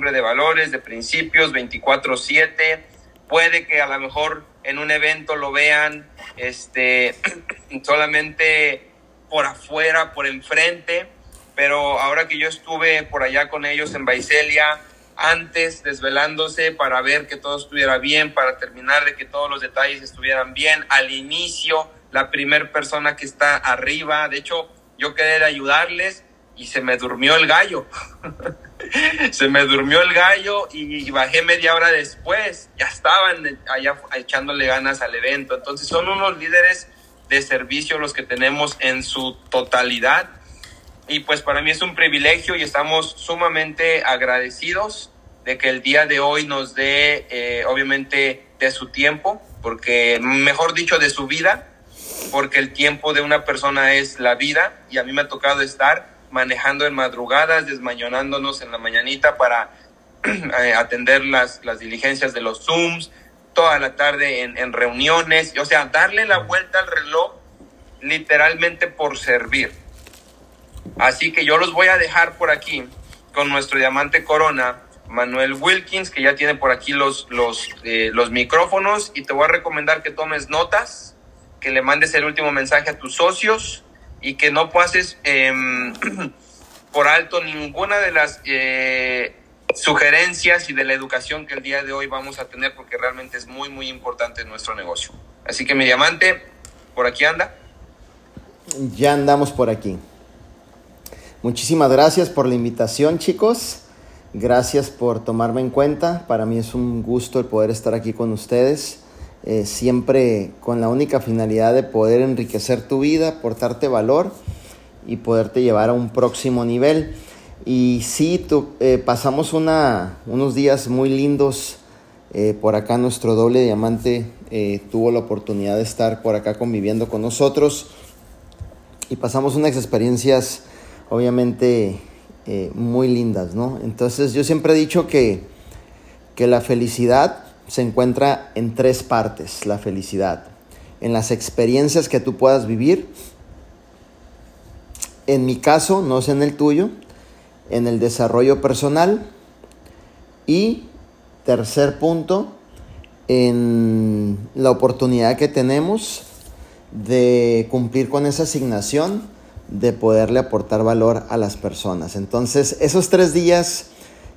de valores, de principios, 24/7. Puede que a lo mejor en un evento lo vean este, solamente por afuera, por enfrente, pero ahora que yo estuve por allá con ellos en Baicelia, antes desvelándose para ver que todo estuviera bien, para terminar de que todos los detalles estuvieran bien, al inicio, la primer persona que está arriba, de hecho, yo quedé de ayudarles y se me durmió el gallo. se me durmió el gallo y, bajé media hora después. Ya estaban allá echándole ganas al evento. Entonces son unos líderes de servicio los que tenemos en su totalidad. Y pues para mí es un privilegio y estamos sumamente agradecidos de que el día de hoy nos dé, eh, obviamente, de su tiempo, porque, mejor dicho, de su vida, porque el tiempo de una persona es la vida y a mí me ha tocado estar manejando en madrugadas, desmañonándonos en la mañanita para eh, atender las, las diligencias de los Zooms, toda la tarde en, en reuniones, o sea, darle la vuelta al reloj literalmente por servir. Así que yo los voy a dejar por aquí con nuestro diamante corona, Manuel Wilkins, que ya tiene por aquí los, los, eh, los micrófonos y te voy a recomendar que tomes notas, que le mandes el último mensaje a tus socios y que no pases em, por alto ninguna de las eh, sugerencias y de la educación que el día de hoy vamos a tener porque realmente es muy muy importante en nuestro negocio. Así que mi diamante, por aquí anda. Ya andamos por aquí. Muchísimas gracias por la invitación chicos. Gracias por tomarme en cuenta. Para mí es un gusto el poder estar aquí con ustedes. Eh, siempre con la única finalidad de poder enriquecer tu vida, aportarte valor y poderte llevar a un próximo nivel. Y sí, eh, pasamos unos días muy lindos eh, por acá. Nuestro doble diamante tuvo la oportunidad de estar por acá conviviendo con nosotros y pasamos unas experiencias obviamente muy lindas, ¿no? Entonces yo siempre he dicho que, que la felicidad se encuentra en tres partes, la felicidad. En las experiencias que tú puedas vivir, en mi caso, no sé en el tuyo, en el desarrollo personal y tercer punto, en la oportunidad que tenemos de cumplir con esa asignación de poderle aportar valor a las personas. Entonces, esos tres días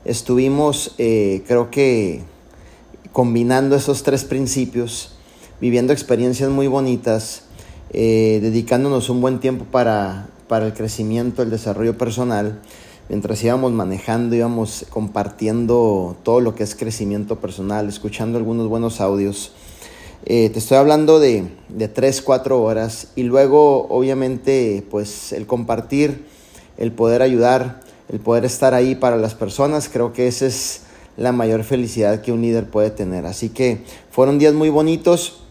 estuvimos, eh, creo que combinando esos tres principios, viviendo experiencias muy bonitas, eh, dedicándonos un buen tiempo para, para el crecimiento, el desarrollo personal, mientras íbamos manejando, íbamos compartiendo todo lo que es crecimiento personal, escuchando algunos buenos audios. Eh, te estoy hablando de, de 3, 4 horas y luego obviamente pues el compartir, el poder ayudar, el poder estar ahí para las personas, creo que ese es la mayor felicidad que un líder puede tener. Así que fueron días muy bonitos,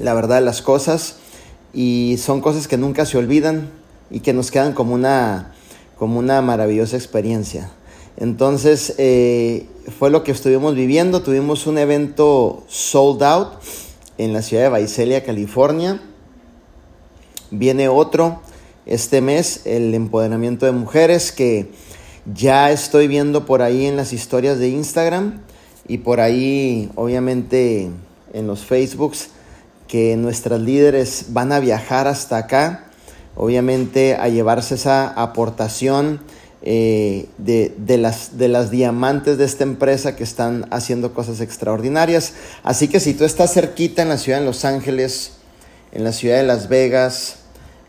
la verdad, las cosas, y son cosas que nunca se olvidan y que nos quedan como una, como una maravillosa experiencia. Entonces, eh, fue lo que estuvimos viviendo. Tuvimos un evento sold out en la ciudad de Visalia, California. Viene otro este mes, el empoderamiento de mujeres, que ya estoy viendo por ahí en las historias de Instagram y por ahí obviamente en los Facebooks que nuestras líderes van a viajar hasta acá, obviamente a llevarse esa aportación eh, de, las, de las diamantes de esta empresa que están haciendo cosas extraordinarias. Así que si tú estás cerquita en la ciudad de Los Ángeles, en la ciudad de Las Vegas,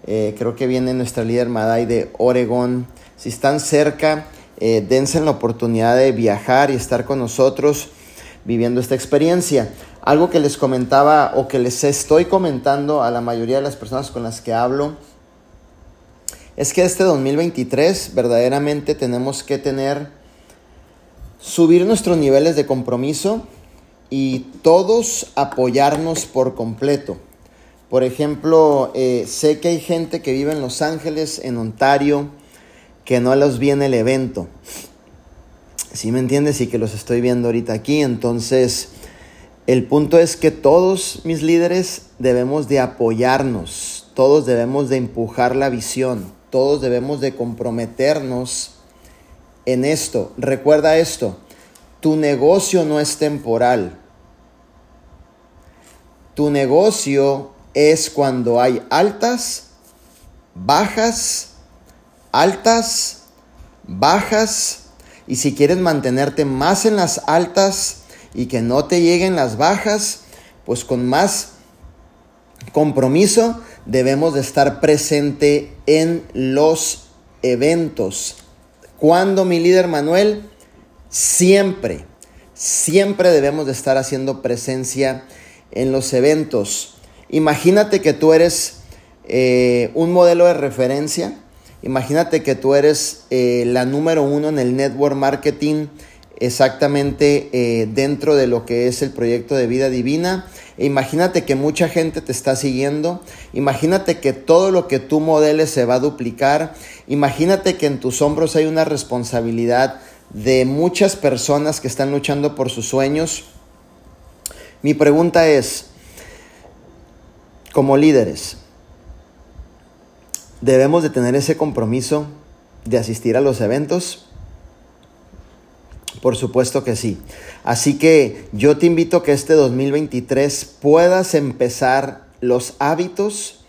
eh, creo que viene nuestra líder Maday de Oregón, si están cerca, eh, dense la oportunidad de viajar y estar con nosotros viviendo esta experiencia. Algo que les comentaba o que les estoy comentando a la mayoría de las personas con las que hablo es que este 2023 verdaderamente tenemos que tener, subir nuestros niveles de compromiso y todos apoyarnos por completo. Por ejemplo, eh, sé que hay gente que vive en Los Ángeles, en Ontario, que no los viene el evento. Si me entiendes? Y que los estoy viendo ahorita aquí. Entonces, el punto es que todos mis líderes debemos de apoyarnos, todos debemos de empujar la visión, todos debemos de comprometernos en esto. Recuerda esto, tu negocio no es temporal. Tu negocio es cuando hay altas, bajas, altas, bajas. Y si quieres mantenerte más en las altas y que no te lleguen las bajas, pues con más compromiso debemos de estar presente en los eventos. Cuando mi líder Manuel, siempre, siempre debemos de estar haciendo presencia en los eventos. Imagínate que tú eres eh, un modelo de referencia. Imagínate que tú eres eh, la número uno en el network marketing exactamente eh, dentro de lo que es el proyecto de vida divina. E imagínate que mucha gente te está siguiendo. Imagínate que todo lo que tú modeles se va a duplicar. Imagínate que en tus hombros hay una responsabilidad de muchas personas que están luchando por sus sueños. Mi pregunta es, como líderes, ¿debemos de tener ese compromiso de asistir a los eventos? Por supuesto que sí. Así que yo te invito a que este 2023 puedas empezar los hábitos,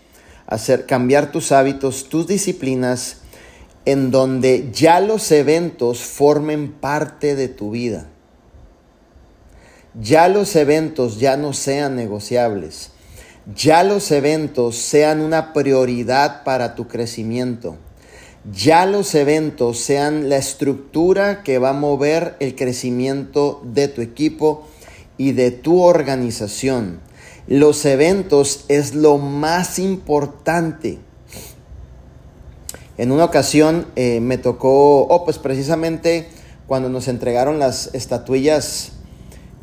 hacer cambiar tus hábitos, tus disciplinas en donde ya los eventos formen parte de tu vida. Ya los eventos ya no sean negociables. Ya los eventos sean una prioridad para tu crecimiento ya los eventos sean la estructura que va a mover el crecimiento de tu equipo y de tu organización. Los eventos es lo más importante. En una ocasión eh, me tocó, oh, pues precisamente cuando nos entregaron las estatuillas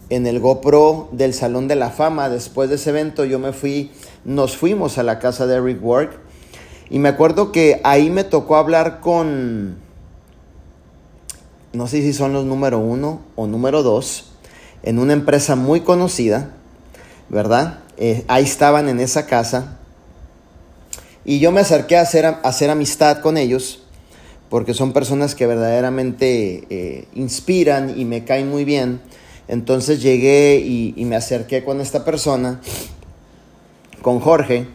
en el GoPro del Salón de la Fama, después de ese evento yo me fui, nos fuimos a la casa de Eric Work y me acuerdo que ahí me tocó hablar con, no sé si son los número uno o número dos, en una empresa muy conocida, ¿verdad? Eh, ahí estaban en esa casa. Y yo me acerqué a hacer, hacer amistad con ellos, porque son personas que verdaderamente eh, inspiran y me caen muy bien. Entonces llegué y, me acerqué con esta persona, con Jorge,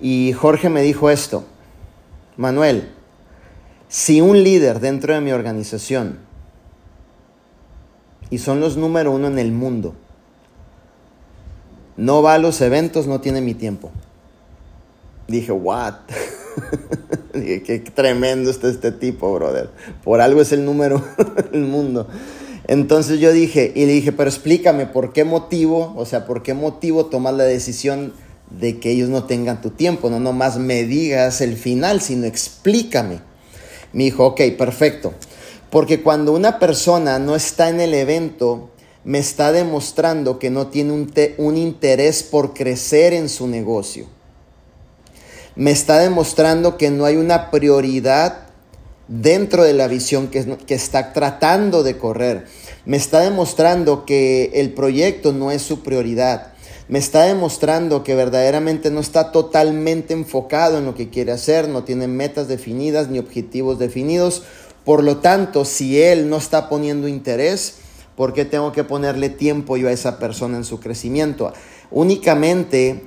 y Jorge me dijo esto, Manuel, si un líder dentro de mi organización, y son los número uno en el mundo, no va a los eventos, no tiene mi tiempo. Dije, what? Dije, qué tremendo está este tipo, brother. Por algo es el número del mundo. Entonces yo dije, y le dije, pero explícame por qué motivo, o sea, por qué motivo tomas la decisión de que ellos no tengan tu tiempo, no nomás me digas el final, sino explícame. Me dijo, ok, perfecto. Porque cuando una persona no está en el evento, me está demostrando que no tiene un, un, interés por crecer en su negocio. Me está demostrando que no hay una prioridad dentro de la visión que, está tratando de correr. Me está demostrando que el proyecto no es su prioridad me está demostrando que verdaderamente no está totalmente enfocado en lo que quiere hacer, no tiene metas definidas ni objetivos definidos. Por lo tanto, si él no está poniendo interés, ¿por qué tengo que ponerle tiempo yo a esa persona en su crecimiento? Únicamente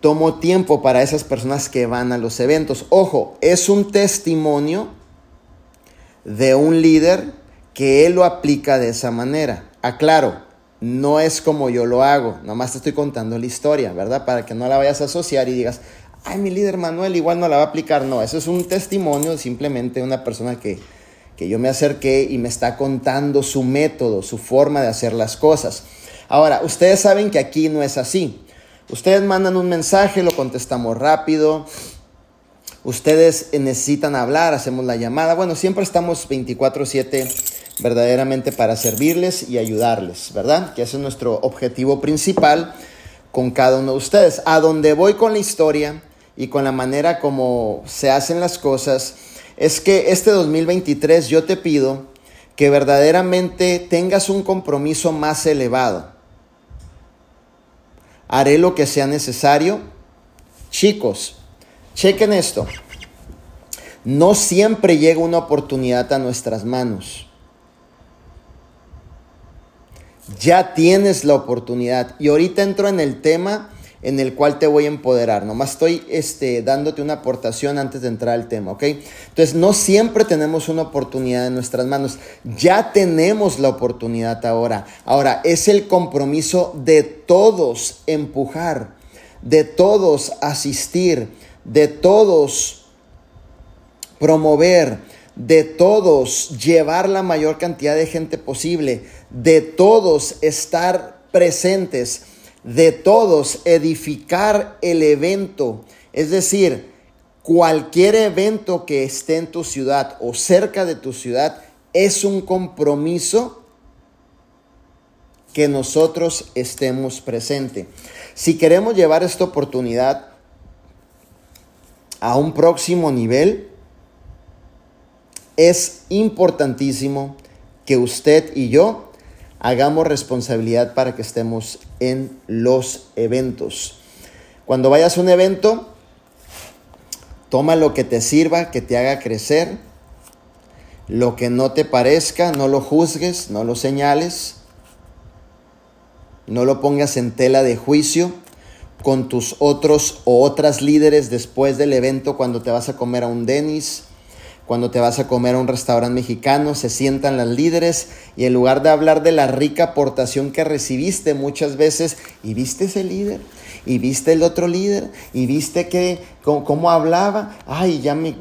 tomo tiempo para esas personas que van a los eventos. Ojo, es un testimonio de un líder que él lo aplica de esa manera. Aclaro, no es como yo lo hago, nomás te estoy contando la historia, ¿verdad? Para que no la vayas a asociar y digas, ay, mi líder Manuel igual no la va a aplicar. No, eso es un testimonio simplemente una persona que, que yo me acerqué y me está contando su método, su forma de hacer las cosas. Ahora, ustedes saben que aquí no es así. Ustedes mandan un mensaje, lo contestamos rápido. Ustedes necesitan hablar, hacemos la llamada. Bueno, siempre estamos 24/7 verdaderamente para servirles y ayudarles, ¿verdad? Que ese es nuestro objetivo principal con cada uno de ustedes. A donde voy con la historia y con la manera como se hacen las cosas, es que este 2023 yo te pido que verdaderamente tengas un compromiso más elevado. Haré lo que sea necesario. Chicos, chequen esto. No siempre llega una oportunidad a nuestras manos. Ya tienes la oportunidad. Y ahorita entro en el tema en el cual te voy a empoderar. Nomás estoy este, dándote una aportación antes de entrar al tema, ¿ok? Entonces, no siempre tenemos una oportunidad en nuestras manos. Ya tenemos la oportunidad ahora. Ahora, es el compromiso de todos empujar, de todos asistir, de todos promover, de todos llevar la mayor cantidad de gente posible, de todos estar presentes de todos edificar el evento. Es decir, cualquier evento que esté en tu ciudad o cerca de tu ciudad es un compromiso que nosotros estemos presentes. Si queremos llevar esta oportunidad a un próximo nivel, es importantísimo que usted y yo hagamos responsabilidad para que estemos en los eventos. Cuando vayas a un evento, toma lo que te sirva, que te haga crecer. Lo que no te parezca, no lo juzgues, no lo señales. No lo pongas en tela de juicio con tus otros o otras líderes después del evento cuando te vas a comer a un Denis cuando te vas a comer a un restaurante mexicano, se sientan las líderes y en lugar de hablar de la rica aportación que recibiste muchas veces, y viste ese líder, y viste el otro líder, y viste que cómo, hablaba, ay, ya me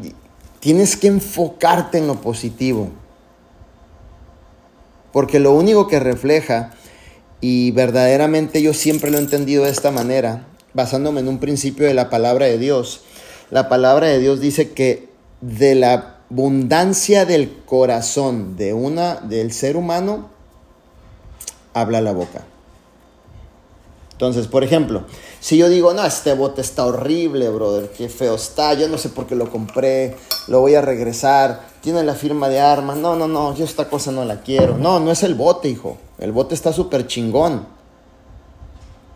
tienes que enfocarte en lo positivo. Porque lo único que refleja y verdaderamente yo siempre lo he entendido de esta manera, basándome en un principio de la palabra de Dios. La palabra de Dios dice que de la abundancia del corazón de una, del ser humano, habla la boca. Entonces, por ejemplo, si yo digo, no, este bote está horrible, brother, qué feo está, yo no sé por qué lo compré, lo voy a regresar, tiene la firma de armas, no, no, no, yo esta cosa no la quiero. No, no es el bote, hijo, el bote está súper chingón.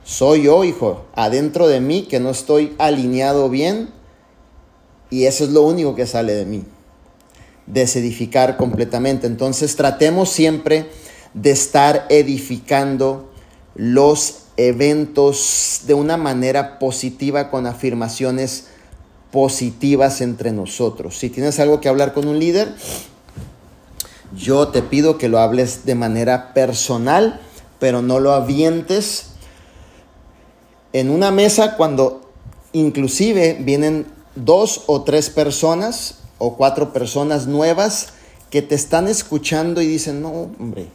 Soy yo, hijo, adentro de mí que no estoy alineado bien y eso es lo único que sale de mí. Desedificar completamente. Entonces tratemos siempre de estar edificando los eventos de una manera positiva con afirmaciones positivas entre nosotros. Si tienes algo que hablar con un líder, yo te pido que lo hables de manera personal, pero no lo avientes en una mesa cuando inclusive vienen dos o tres personas o cuatro personas nuevas que te están escuchando y dicen, no, hombre,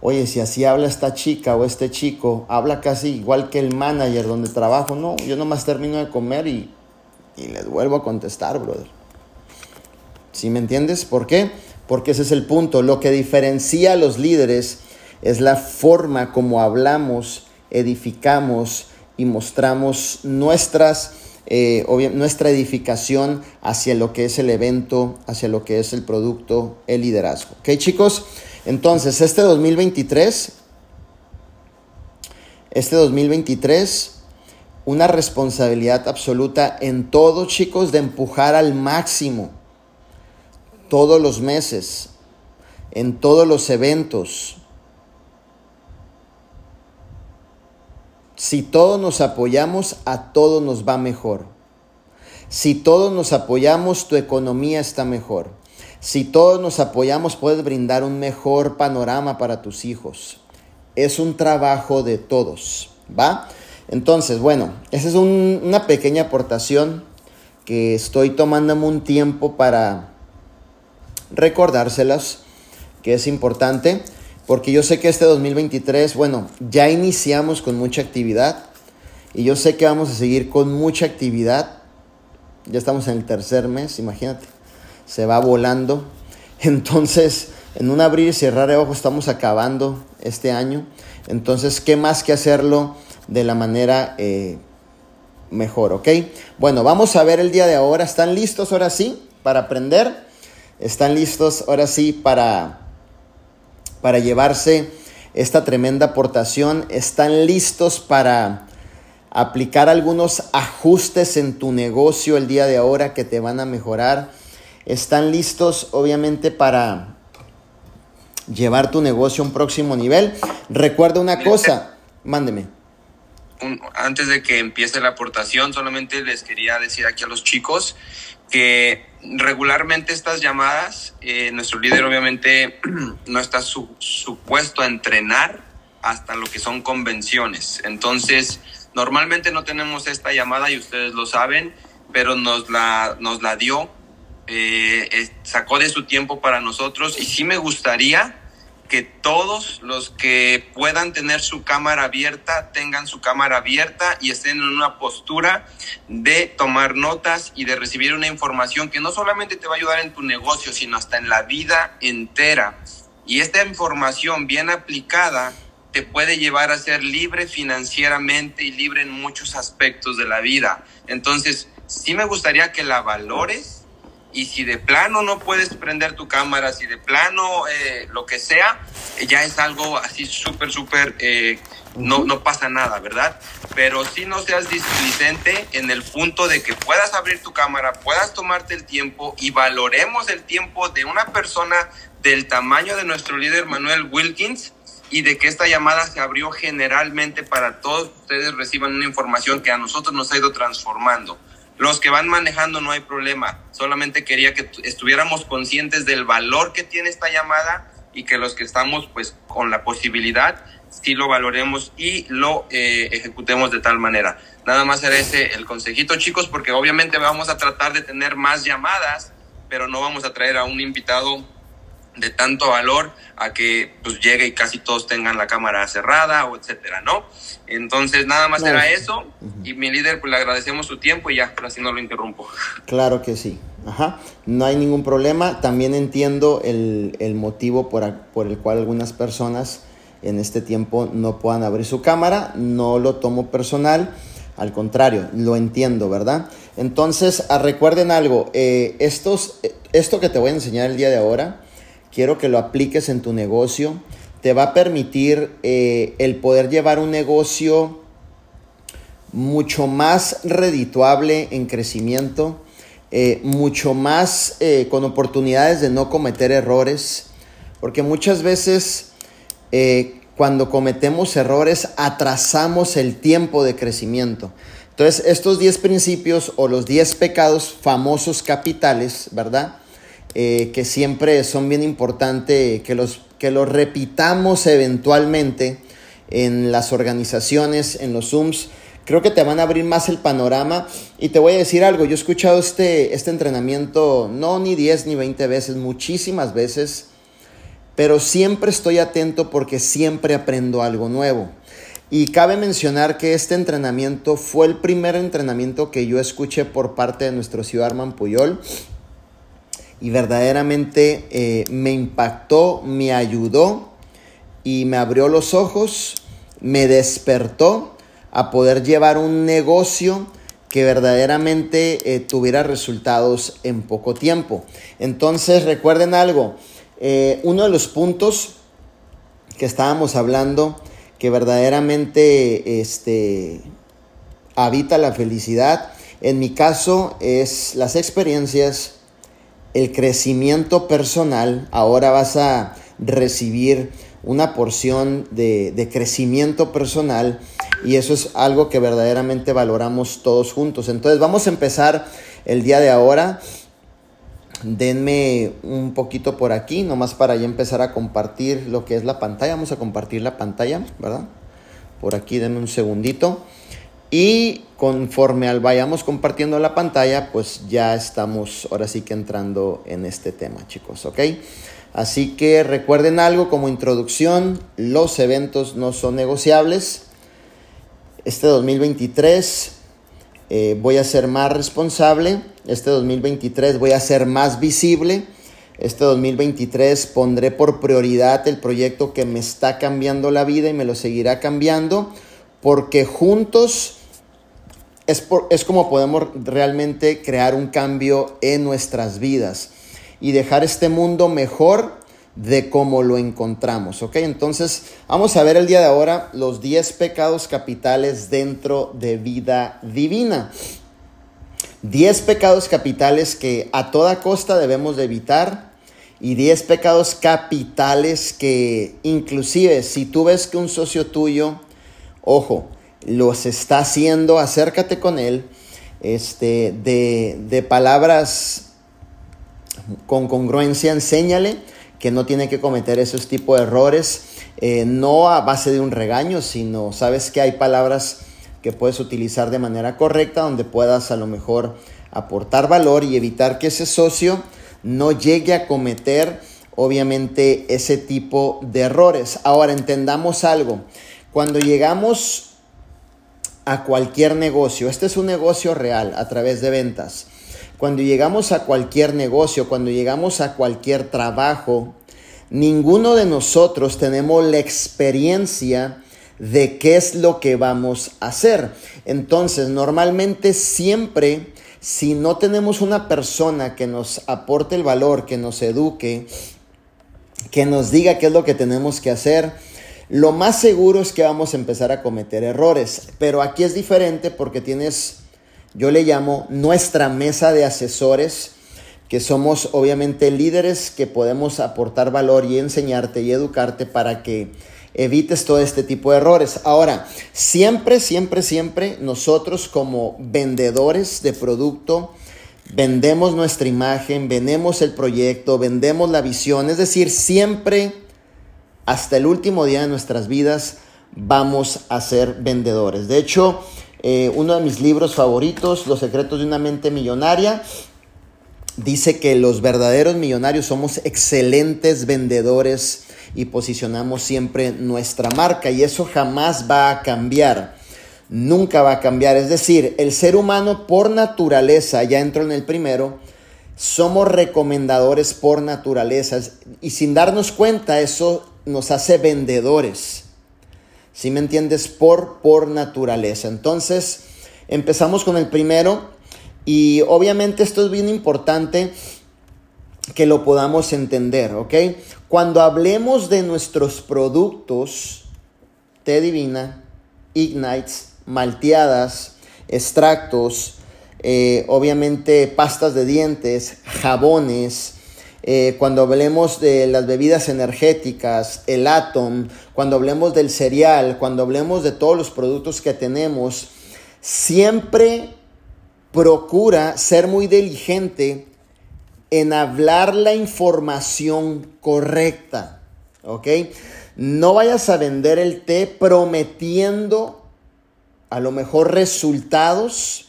oye, si así habla esta chica o este chico, habla casi igual que el manager donde trabajo, no, yo nomás termino de comer y, y les vuelvo a contestar, brother. ¿Sí me entiendes? ¿Por qué? Porque ese es el punto. Lo que diferencia a los líderes es la forma como hablamos, edificamos y mostramos nuestras eh, nuestra edificación hacia lo que es el evento, hacia lo que es el producto, el liderazgo. ¿Ok chicos? Entonces, este 2023, este 2023, una responsabilidad absoluta en todo chicos de empujar al máximo todos los meses, en todos los eventos, Si todos nos apoyamos, a todos nos va mejor. Si todos nos apoyamos, tu economía está mejor. Si todos nos apoyamos, puedes brindar un mejor panorama para tus hijos. Es un trabajo de todos, ¿va? Entonces, bueno, esa es una pequeña aportación que estoy tomándome un tiempo para recordárselas, que es importante porque yo sé que este 2023, bueno, ya iniciamos con mucha actividad y yo sé que vamos a seguir con mucha actividad. Ya estamos en el tercer mes, imagínate, se va volando. Entonces, en un abrir y cerrar de ojos estamos acabando este año. Entonces, ¿qué más que hacerlo de la manera eh, mejor, ok? Bueno, vamos a ver el día de ahora. ¿Están listos ahora sí para aprender? ¿Están listos ahora sí para para llevarse esta tremenda aportación, están listos para aplicar algunos ajustes en tu negocio el día de ahora que te van a mejorar, están listos obviamente para llevar tu negocio a un próximo nivel. Recuerda una cosa, mándeme. antes de que empiece la aportación, solamente les quería decir aquí a los chicos regularmente estas llamadas, eh, nuestro líder obviamente no está supuesto a entrenar hasta lo que son convenciones. Entonces, normalmente no tenemos esta llamada y ustedes lo saben, pero nos la, nos la dio, eh, sacó de su tiempo para nosotros y sí me gustaría que todos los que puedan tener su cámara abierta tengan su cámara abierta y estén en una postura de tomar notas y de recibir una información que no solamente te va a ayudar en tu negocio, sino hasta en la vida entera. Y esta información bien aplicada te puede llevar a ser libre financieramente y libre en muchos aspectos de la vida. Entonces, sí me gustaría que la valores y si de plano no puedes prender tu cámara, si de plano eh, lo que sea, ya es algo así súper, súper, eh, no, no pasa nada, ¿verdad? Pero si no seas displicente en el punto de que puedas abrir tu cámara, puedas tomarte el tiempo y valoremos el tiempo de una persona del tamaño de nuestro líder Manuel Wilkins y de que esta llamada se abrió generalmente para todos ustedes reciban una información que a nosotros nos ha ido transformando. Los que van manejando no hay problema, solamente quería que estuviéramos conscientes del valor que tiene esta llamada y que los que estamos pues con la posibilidad sí lo valoremos y lo eh, ejecutemos de tal manera. Nada más era ese el consejito chicos porque obviamente vamos a tratar de tener más llamadas, pero no vamos a traer a un invitado de tanto valor a que pues llegue y casi todos tengan la cámara cerrada o etcétera, ¿no? Entonces nada más era eso y mi líder pues le agradecemos su tiempo y ya, así no lo interrumpo. Claro que sí, ajá, no hay ningún problema, también entiendo el, el motivo por, por el cual algunas personas en este tiempo no puedan abrir su cámara, no lo tomo personal, al contrario, lo entiendo, ¿verdad? Entonces, ah, recuerden algo, eh, estos, eh, esto que te voy a enseñar el día de ahora, quiero que lo apliques en tu negocio. Te va a permitir eh, el poder llevar un negocio mucho más redituable en crecimiento, eh, mucho más eh, con oportunidades de no cometer errores, porque muchas veces cuando cometemos errores atrasamos el tiempo de crecimiento. Entonces, estos 10 principios o los 10 pecados famosos capitales, ¿verdad? Eh, que siempre son bien importantes, que los, que los repitamos eventualmente en las organizaciones, en los Zooms. Creo que te van a abrir más el panorama. Y te voy a decir algo, yo he escuchado este, este entrenamiento no ni 10 ni 20 veces, muchísimas veces, pero siempre estoy atento porque siempre aprendo algo nuevo. Y cabe mencionar que este entrenamiento fue el primer entrenamiento que yo escuché por parte de nuestro ciudad Arman Puyol y verdaderamente eh, me impactó, me ayudó y me abrió los ojos, me despertó a poder llevar un negocio que verdaderamente eh, tuviera resultados en poco tiempo. Entonces recuerden algo, eh, uno de los puntos que estábamos hablando que verdaderamente este, habita la felicidad, en mi caso es las experiencias, el crecimiento personal, ahora vas a recibir una porción de, crecimiento personal y eso es algo que verdaderamente valoramos todos juntos. Entonces vamos a empezar el día de ahora. Denme un poquito por aquí, nomás para ya empezar a compartir lo que es la pantalla. Vamos a compartir la pantalla, ¿verdad? Por aquí denme un segundito. Y conforme al vayamos compartiendo la pantalla, pues ya estamos ahora sí que entrando en este tema, chicos, ¿ok? Así que recuerden algo como introducción, los eventos no son negociables. Este 2023 eh, voy a ser más responsable, este 2023 voy a ser más visible, este 2023 pondré por prioridad el proyecto que me está cambiando la vida y me lo seguirá cambiando, porque juntos es, es como podemos realmente crear un cambio en nuestras vidas y dejar este mundo mejor de cómo lo encontramos, ¿ok? Entonces, vamos a ver el día de ahora los 10 pecados capitales dentro de vida divina. 10 pecados capitales que a toda costa debemos de evitar y 10 pecados capitales que inclusive si tú ves que un socio tuyo, ojo, los está haciendo, acércate con él, este, de, de palabras con congruencia, enséñale que no tiene que cometer esos tipos de errores, eh, no a base de un regaño, sino sabes que hay palabras que puedes utilizar de manera correcta, donde puedas a lo mejor aportar valor y evitar que ese socio no llegue a cometer obviamente ese tipo de errores. Ahora entendamos algo, cuando llegamos a cualquier negocio, este es un negocio real a través de ventas, cuando llegamos a cualquier negocio, cuando llegamos a cualquier trabajo, ninguno de nosotros tenemos la experiencia de qué es lo que vamos a hacer. Entonces, normalmente siempre, si no tenemos una persona que nos aporte el valor, que nos eduque, que nos diga qué es lo que tenemos que hacer, lo más seguro es que vamos a empezar a cometer errores. Pero aquí es diferente porque tienes yo le llamo nuestra mesa de asesores, que somos obviamente líderes que podemos aportar valor y enseñarte y educarte para que evites todo este tipo de errores. Ahora, siempre, siempre, siempre nosotros como vendedores de producto, vendemos nuestra imagen, vendemos el proyecto, vendemos la visión, es decir, siempre hasta el último día de nuestras vidas vamos a ser vendedores. De hecho, eh, uno de mis libros favoritos, Los secretos de una mente millonaria, dice que los verdaderos millonarios somos excelentes vendedores y posicionamos siempre nuestra marca y eso jamás va a cambiar. Nunca va a cambiar. Es decir, el ser humano por naturaleza, ya entro en el primero, somos recomendadores por naturaleza y sin darnos cuenta eso nos hace vendedores. Si me entiendes? Por, por naturaleza. Entonces, empezamos con el primero y obviamente esto es bien importante que lo podamos entender, ¿ok? Cuando hablemos de nuestros productos, té divina, ignites, malteadas, extractos, eh, obviamente pastas de dientes, jabones, eh, cuando hablemos de las bebidas energéticas, el Atom, cuando hablemos del cereal, cuando hablemos de todos los productos que tenemos, siempre procura ser muy diligente en hablar la información correcta, ¿ok? No vayas a vender el té prometiendo a lo mejor resultados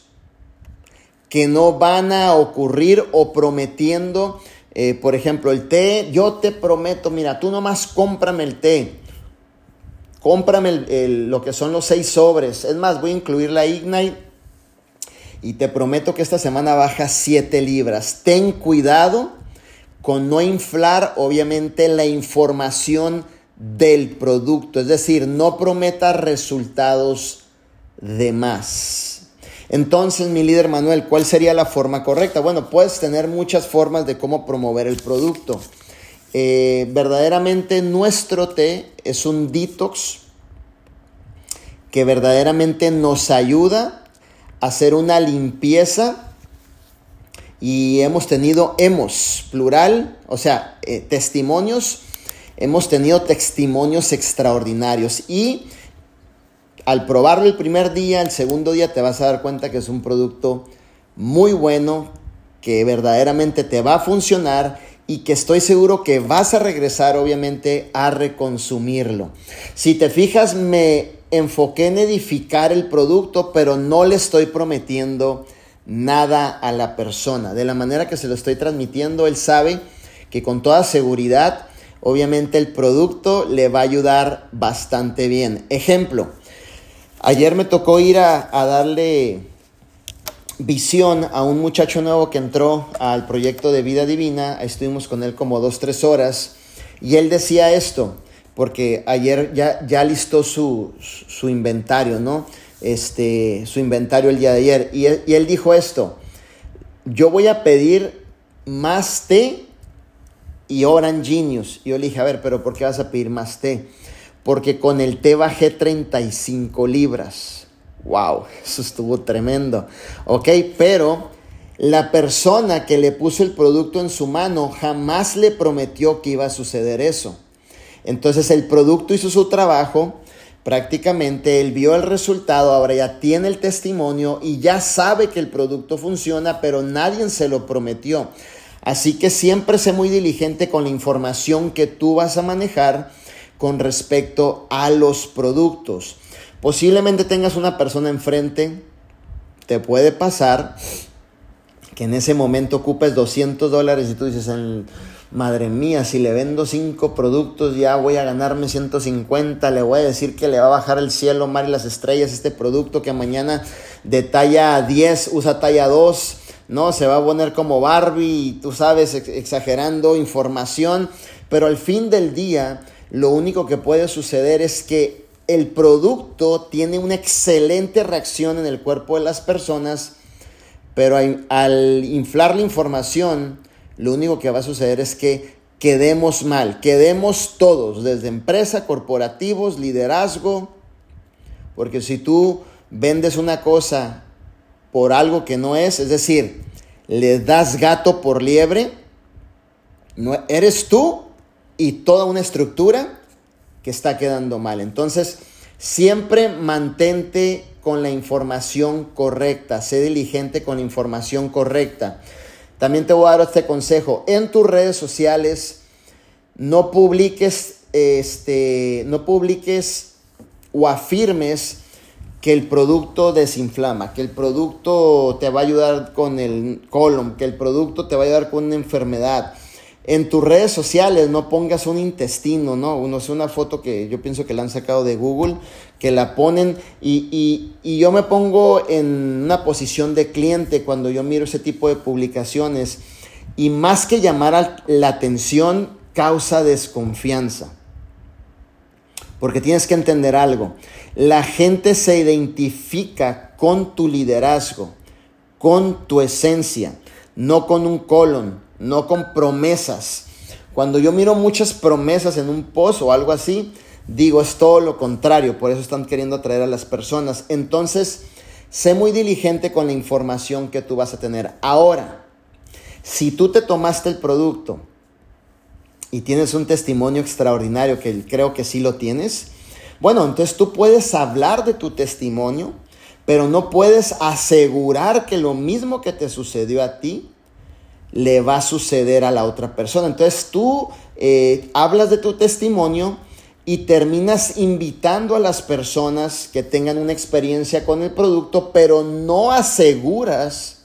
que no van a ocurrir o prometiendo eh, por ejemplo, el té, yo te prometo, mira, tú nomás cómprame el té. Cómprame lo que son los seis sobres. Es más, voy a incluir la Ignite. Y te prometo que esta semana baja 7 libras. Ten cuidado con no inflar, obviamente, la información del producto. Es decir, no prometas resultados de más. Entonces, mi líder Manuel, ¿cuál sería la forma correcta? Bueno, puedes tener muchas formas de cómo promover el producto. Eh, verdaderamente nuestro té es un detox que verdaderamente nos ayuda a hacer una limpieza y hemos tenido, hemos, plural, o sea, eh, testimonios, hemos tenido testimonios extraordinarios y al probarlo el primer día, el segundo día te vas a dar cuenta que es un producto muy bueno, que verdaderamente te va a funcionar y que estoy seguro que vas a regresar obviamente a reconsumirlo. Si te fijas, me enfoqué en edificar el producto, pero no le estoy prometiendo nada a la persona. De la manera que se lo estoy transmitiendo, él sabe que con toda seguridad, obviamente el producto le va a ayudar bastante bien. Ejemplo, Ayer me tocó ir a, darle visión a un muchacho nuevo que entró al proyecto de vida divina. Estuvimos con él como dos, tres horas. Y él decía esto, porque ayer ya, ya listó su, inventario, ¿no? Este, su inventario el día de ayer. Y él, y él dijo esto, yo voy a pedir más té y Orange Genius. Y yo le dije, a ver, pero ¿por qué vas a pedir más té? Porque con el té bajé 35 libras. Wow, eso estuvo tremendo. Ok, pero la persona que le puso el producto en su mano jamás le prometió que iba a suceder eso. Entonces el producto hizo su trabajo, prácticamente él vio el resultado, ahora ya tiene el testimonio y ya sabe que el producto funciona, pero nadie se lo prometió. Así que siempre sé muy diligente con la información que tú vas a manejar con respecto a los productos. Posiblemente tengas una persona enfrente, te puede pasar que en ese momento ocupes 200 dólares y tú dices, madre mía, si le vendo 5 productos ya voy a ganarme 150, le voy a decir que le va a bajar el cielo, mar y las estrellas este producto que mañana de talla 10 usa talla 2, ¿no? Se va a poner como Barbie tú sabes, exagerando información, pero al fin del día lo único que puede suceder es que el producto tiene una excelente reacción en el cuerpo de las personas, pero al inflar la información, lo único que va a suceder es que quedemos mal, quedemos todos, desde empresa, corporativos, liderazgo, porque si tú vendes una cosa por algo que no es, es decir, le das gato por liebre, no, eres tú y toda una estructura que está quedando mal. Entonces, siempre mantente con la información correcta, sé diligente con la información correcta. También te voy a dar este consejo. En tus redes sociales, no publiques, este, no publiques o afirmes que el producto desinflama, que el producto te va a ayudar con el colon, que el producto te va a ayudar con una enfermedad en tus redes sociales no pongas un intestino, ¿no? Uno es una foto que yo pienso que la han sacado de Google, que la ponen y, y, yo me pongo en una posición de cliente cuando yo miro ese tipo de publicaciones y más que llamar la atención, causa desconfianza. Porque tienes que entender algo, la gente se identifica con tu liderazgo, con tu esencia, no con un colon, no con promesas. Cuando yo miro muchas promesas en un post o algo así, digo es todo lo contrario, por eso están queriendo atraer a las personas. Entonces, sé muy diligente con la información que tú vas a tener. Ahora, si tú te tomaste el producto y tienes un testimonio extraordinario, que creo que sí lo tienes, bueno, entonces tú puedes hablar de tu testimonio, pero no puedes asegurar que lo mismo que te sucedió a ti le va a suceder a la otra persona. Entonces tú eh, hablas de tu testimonio y terminas invitando a las personas que tengan una experiencia con el producto, pero no aseguras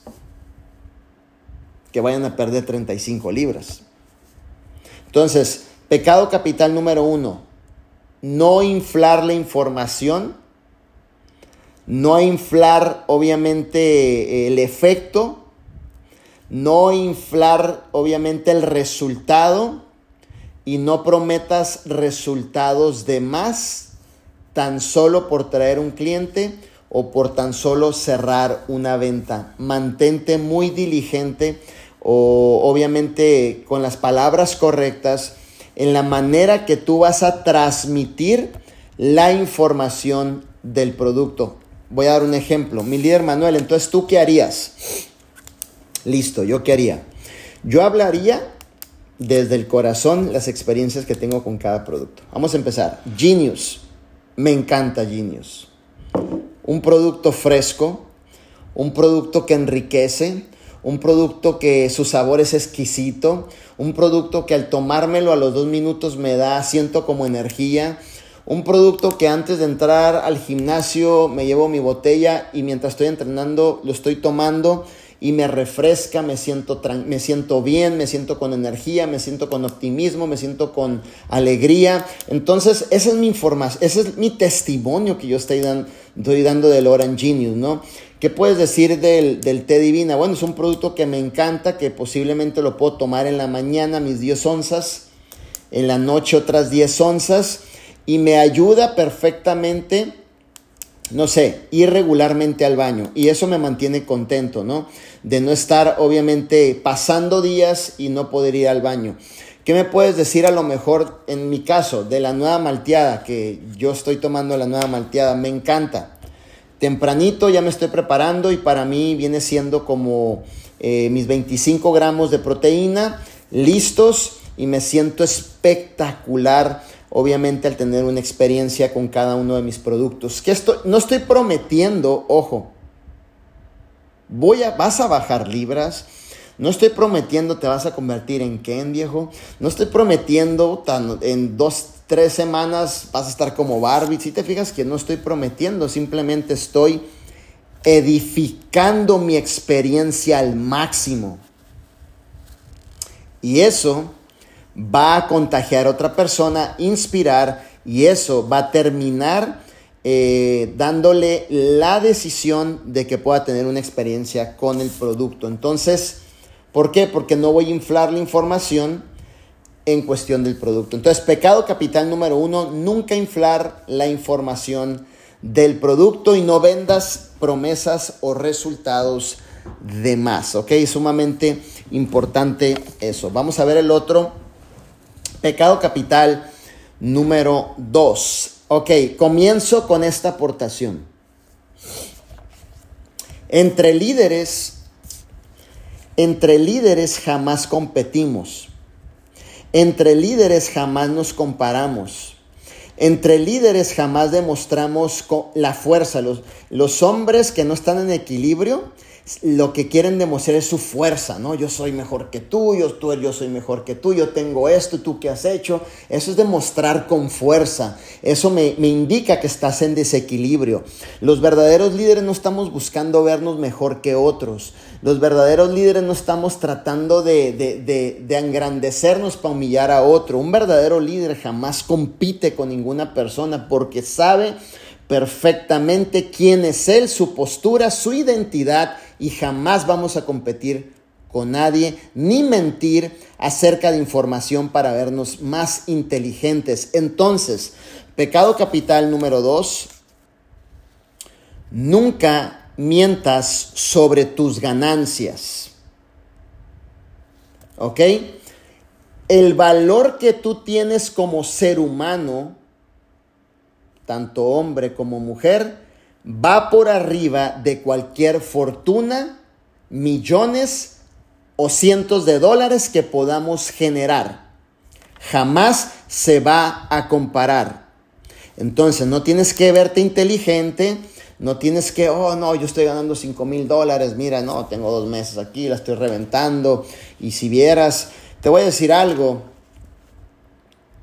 que vayan a perder 35 libras. Entonces, pecado capital número uno, no inflar la información, no inflar obviamente el efecto, no inflar obviamente el resultado y no prometas resultados de más tan solo por traer un cliente o por tan solo cerrar una venta. Mantente muy diligente o obviamente con las palabras correctas en la manera que tú vas a transmitir la información del producto. Voy a dar un ejemplo. Mi líder Manuel, entonces tú qué harías? Listo, ¿yo qué haría? Yo hablaría desde el corazón las experiencias que tengo con cada producto. Vamos a empezar. Genius. Me encanta Genius. Un producto fresco, un producto que enriquece, un producto que su sabor es exquisito, un producto que al tomármelo a los dos minutos me da, siento como energía, un producto que antes de entrar al gimnasio me llevo mi botella y mientras estoy entrenando lo estoy tomando y me refresca, me siento, me siento bien, me siento con energía, me siento con optimismo, me siento con alegría. Entonces, esa es mi información, ese es mi testimonio que yo estoy, estoy dando del Orange Genius, ¿no? ¿Qué puedes decir del, del, té divina? Bueno, es un producto que me encanta, que posiblemente lo puedo tomar en la mañana, mis 10 onzas, en la noche otras 10 onzas, y me ayuda perfectamente no sé, ir regularmente al baño. Y eso me mantiene contento, ¿no? De no estar, obviamente, pasando días y no poder ir al baño. ¿Qué me puedes decir a lo mejor en mi caso de la nueva malteada? Que yo estoy tomando la nueva malteada, me encanta. Tempranito ya me estoy preparando y para mí viene siendo como eh, mis 25 gramos de proteína, listos y me siento espectacular, obviamente al tener una experiencia con cada uno de mis productos. Que no estoy prometiendo, ojo, voy a, vas a bajar libras, no estoy prometiendo te vas a convertir en Ken, viejo. No estoy prometiendo tan, en dos, tres semanas vas a estar como Barbie. Si te fijas que no estoy prometiendo, simplemente estoy edificando mi experiencia al máximo. Y eso va a contagiar a otra persona, inspirar, y eso va a terminar eh, dándole la decisión de que pueda tener una experiencia con el producto. Entonces, ¿por qué? Porque no voy a inflar la información en cuestión del producto. Entonces, pecado capital número uno, nunca inflar la información del producto y no vendas promesas o resultados de más, ¿ok? Sumamente importante eso. Vamos a ver el otro. Pecado capital número dos. Ok, comienzo con esta aportación. Entre líderes, entre líderes jamás competimos. Entre líderes jamás nos comparamos. Entre líderes jamás demostramos la fuerza. Los, los hombres que no están en equilibrio lo que quieren demostrar es su fuerza, ¿no? Yo soy mejor que tú, yo, tú, yo soy mejor que tú, yo tengo esto, tú qué has hecho. Eso es demostrar con fuerza. Eso me, indica que estás en desequilibrio. Los verdaderos líderes no estamos buscando vernos mejor que otros. Los verdaderos líderes no estamos tratando de, de, de engrandecernos para humillar a otro. Un verdadero líder jamás compite con ninguna persona porque sabe perfectamente quién es él, su postura, su identidad y jamás vamos a competir con nadie ni mentir acerca de información para vernos más inteligentes. Entonces, pecado capital número dos, nunca mientas sobre tus ganancias. ¿Ok? El valor que tú tienes como ser humano, tanto hombre como mujer, va por arriba de cualquier fortuna, millones o cientos de dólares que podamos generar. Jamás se va a comparar. Entonces, no tienes que verte inteligente, no tienes que, oh no, yo estoy ganando 5 mil dólares, mira, no, tengo dos meses aquí, la estoy reventando. Y si vieras, te voy a decir algo,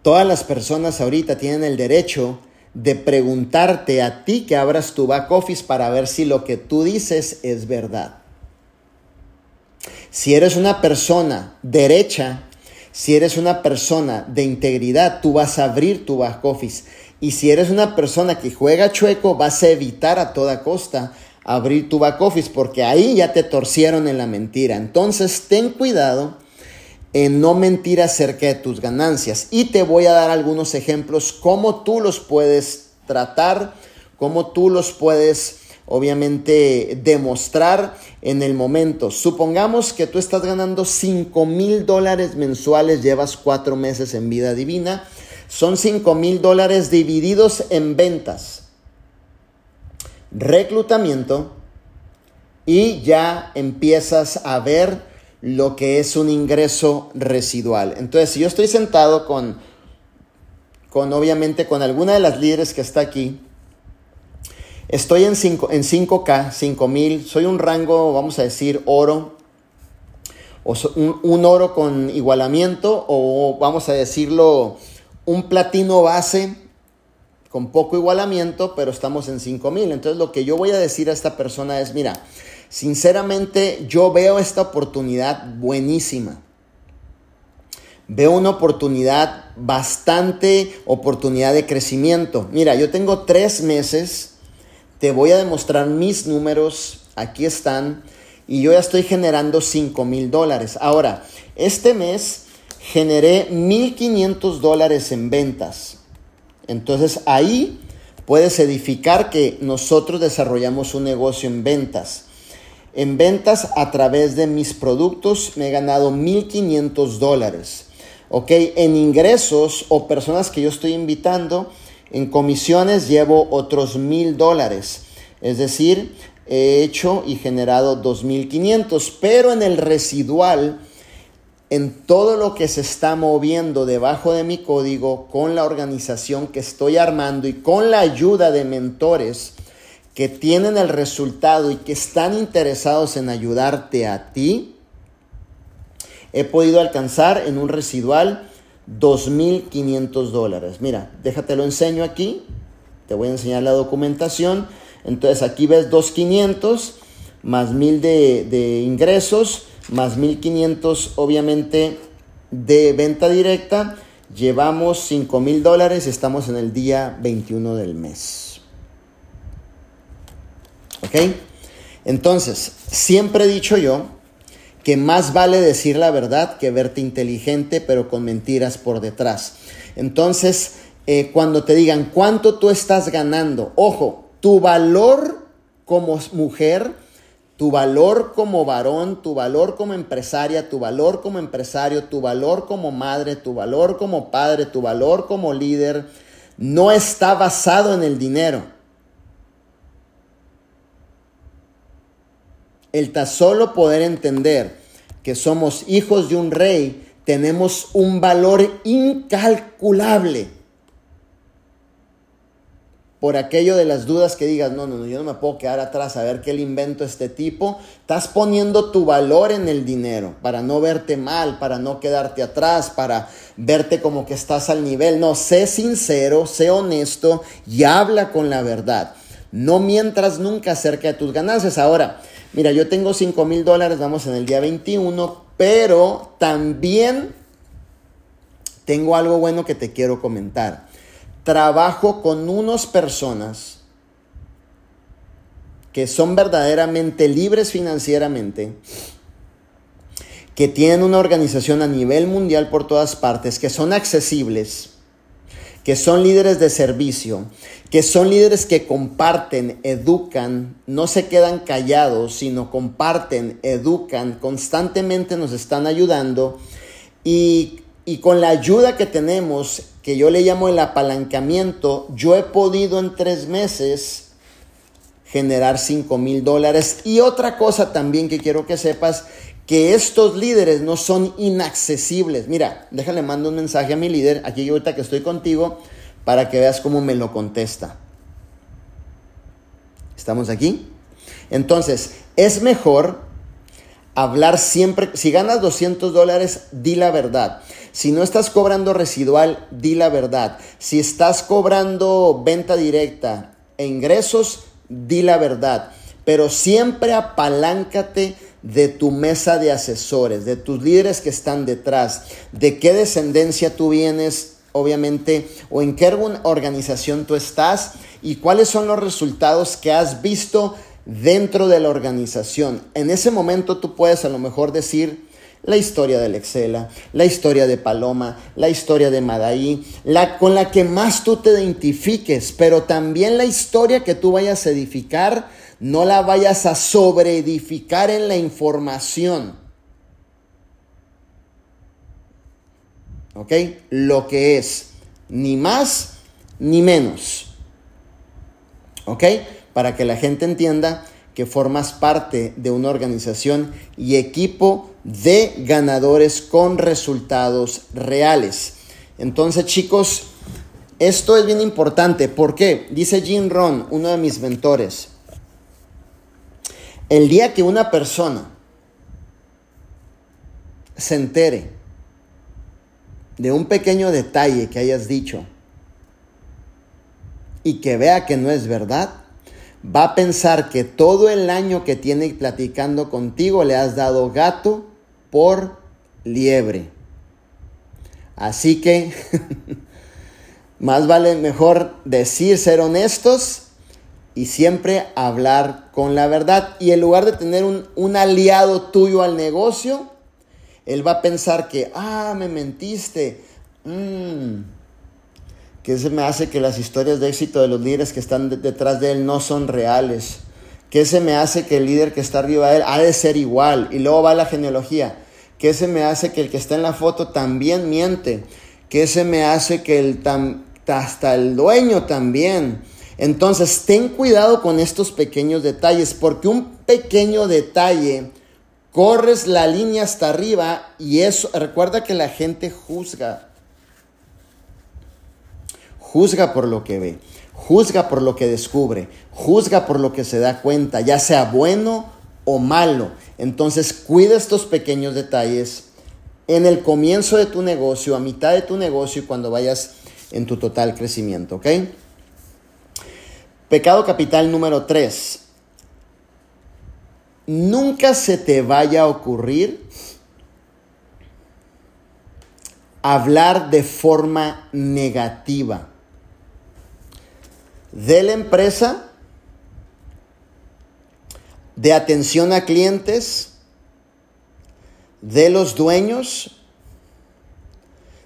todas las personas ahorita tienen el derecho de preguntarte a ti que abras tu back office para ver si lo que tú dices es verdad. Si eres una persona derecha, si eres una persona de integridad, tú vas a abrir tu back office. Y si eres una persona que juega chueco, vas a evitar a toda costa abrir tu back office porque ahí ya te torcieron en la mentira. Entonces, ten cuidado en no mentir acerca de tus ganancias. Y te voy a dar algunos ejemplos cómo tú los puedes tratar, cómo tú los puedes obviamente demostrar en el momento. Supongamos que tú estás ganando 5 mil dólares mensuales, llevas cuatro meses en vida divina. Son 5 mil dólares divididos en ventas, reclutamiento y ya empiezas a ver lo que es un ingreso residual. Entonces, si yo estoy sentado con, con obviamente, con alguna de las líderes que está aquí, estoy en, 5, en 5K, 5000, soy un rango, vamos a decir, oro, o un, un oro con igualamiento, o vamos a decirlo, un platino base con poco igualamiento, pero estamos en 5000. Entonces, lo que yo voy a decir a esta persona es, mira, Sinceramente, yo veo esta oportunidad buenísima. Veo una oportunidad, bastante oportunidad de crecimiento. Mira, yo tengo tres meses, te voy a demostrar mis números, aquí están, y yo ya estoy generando 5 mil dólares. Ahora, este mes generé 1.500 dólares en ventas. Entonces ahí puedes edificar que nosotros desarrollamos un negocio en ventas. En ventas a través de mis productos me he ganado 1.500 dólares. ¿Ok? En ingresos o personas que yo estoy invitando, en comisiones llevo otros 1.000 dólares. Es decir, he hecho y generado 2.500, pero en el residual, en todo lo que se está moviendo debajo de mi código, con la organización que estoy armando y con la ayuda de mentores que tienen el resultado y que están interesados en ayudarte a ti, he podido alcanzar en un residual 2.500 dólares. Mira, déjate lo enseño aquí. Te voy a enseñar la documentación. Entonces aquí ves 2.500 más 1.000 de, de ingresos, más 1.500 obviamente de venta directa. Llevamos $5,000 dólares. Estamos en el día 21 del mes. ¿Ok? Entonces, siempre he dicho yo que más vale decir la verdad que verte inteligente pero con mentiras por detrás. Entonces, eh, cuando te digan cuánto tú estás ganando, ojo, tu valor como mujer, tu valor como varón, tu valor como empresaria, tu valor como empresario, tu valor como madre, tu valor como padre, tu valor como líder, no está basado en el dinero. El tan solo poder entender que somos hijos de un rey, tenemos un valor incalculable. Por aquello de las dudas que digas, no, no, no, yo no me puedo quedar atrás a ver qué le invento a este tipo. Estás poniendo tu valor en el dinero para no verte mal, para no quedarte atrás, para verte como que estás al nivel. No, sé sincero, sé honesto y habla con la verdad. No mientras nunca acerca de tus ganancias. Ahora, mira, yo tengo 5 mil dólares, vamos en el día 21, pero también tengo algo bueno que te quiero comentar. Trabajo con unas personas que son verdaderamente libres financieramente, que tienen una organización a nivel mundial por todas partes, que son accesibles, que son líderes de servicio, que son líderes que comparten, educan, no se quedan callados, sino comparten, educan, constantemente nos están ayudando y, y con la ayuda que tenemos, que yo le llamo el apalancamiento, yo he podido en tres meses generar 5 mil dólares. Y otra cosa también que quiero que sepas, que estos líderes no son inaccesibles. Mira, déjale mando un mensaje a mi líder, aquí ahorita que estoy contigo, para que veas cómo me lo contesta. ¿Estamos aquí? Entonces, es mejor hablar siempre, si ganas 200 dólares, di la verdad. Si no estás cobrando residual, di la verdad. Si estás cobrando venta directa e ingresos, di la verdad. Pero siempre apaláncate de tu mesa de asesores, de tus líderes que están detrás, de qué descendencia tú vienes, obviamente, o en qué organización tú estás y cuáles son los resultados que has visto dentro de la organización. En ese momento tú puedes a lo mejor decir la historia del Excela, la historia de Paloma, la historia de Madaí, la con la que más tú te identifiques, pero también la historia que tú vayas a edificar no la vayas a sobreedificar en la información. ¿Ok? Lo que es, ni más ni menos. ¿Ok? Para que la gente entienda que formas parte de una organización y equipo de ganadores con resultados reales. Entonces, chicos, esto es bien importante. ¿Por qué? Dice Jim Ron, uno de mis mentores. El día que una persona se entere de un pequeño detalle que hayas dicho y que vea que no es verdad, va a pensar que todo el año que tiene platicando contigo le has dado gato por liebre. Así que más vale mejor decir, ser honestos y siempre hablar con la verdad. Y en lugar de tener un, aliado tuyo al negocio, él va a pensar que, ah, me mentiste. Mm, que se me hace que las historias de éxito de los líderes que están detrás de él no son reales. Que se me hace que el líder que está arriba de él ha de ser igual. Y luego va la genealogía. Que se me hace que el que está en la foto también miente. Que se me hace que el hasta el dueño también Entonces, ten cuidado con estos pequeños detalles, porque un pequeño detalle, corres la línea hasta arriba y eso, recuerda que la gente juzga. Juzga por lo que ve, juzga por lo que descubre, juzga por lo que se da cuenta, ya sea bueno o malo. Entonces, cuida estos pequeños detalles en el comienzo de tu negocio, a mitad de tu negocio y cuando vayas en tu total crecimiento, ¿ok? Pecado capital número 3. Nunca se te vaya a ocurrir hablar de forma negativa de la empresa, de atención a clientes, de los dueños,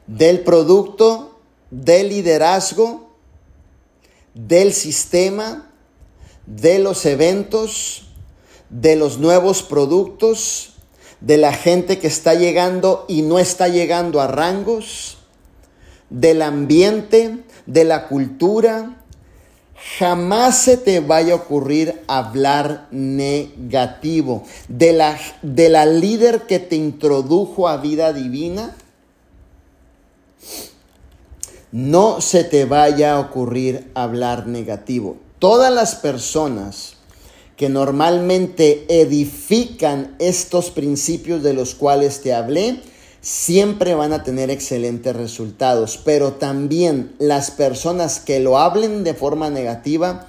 del producto, del liderazgo, del sistema, de los eventos, de los nuevos productos, de la gente que está llegando y no está llegando a rangos, del ambiente, de la cultura. Jamás se te vaya a ocurrir hablar negativo de la, de la líder que te introdujo a vida divina no se te vaya a ocurrir hablar negativo. Todas las personas que normalmente edifican estos principios de los cuales te hablé, siempre van a tener excelentes resultados. Pero también las personas que lo hablen de forma negativa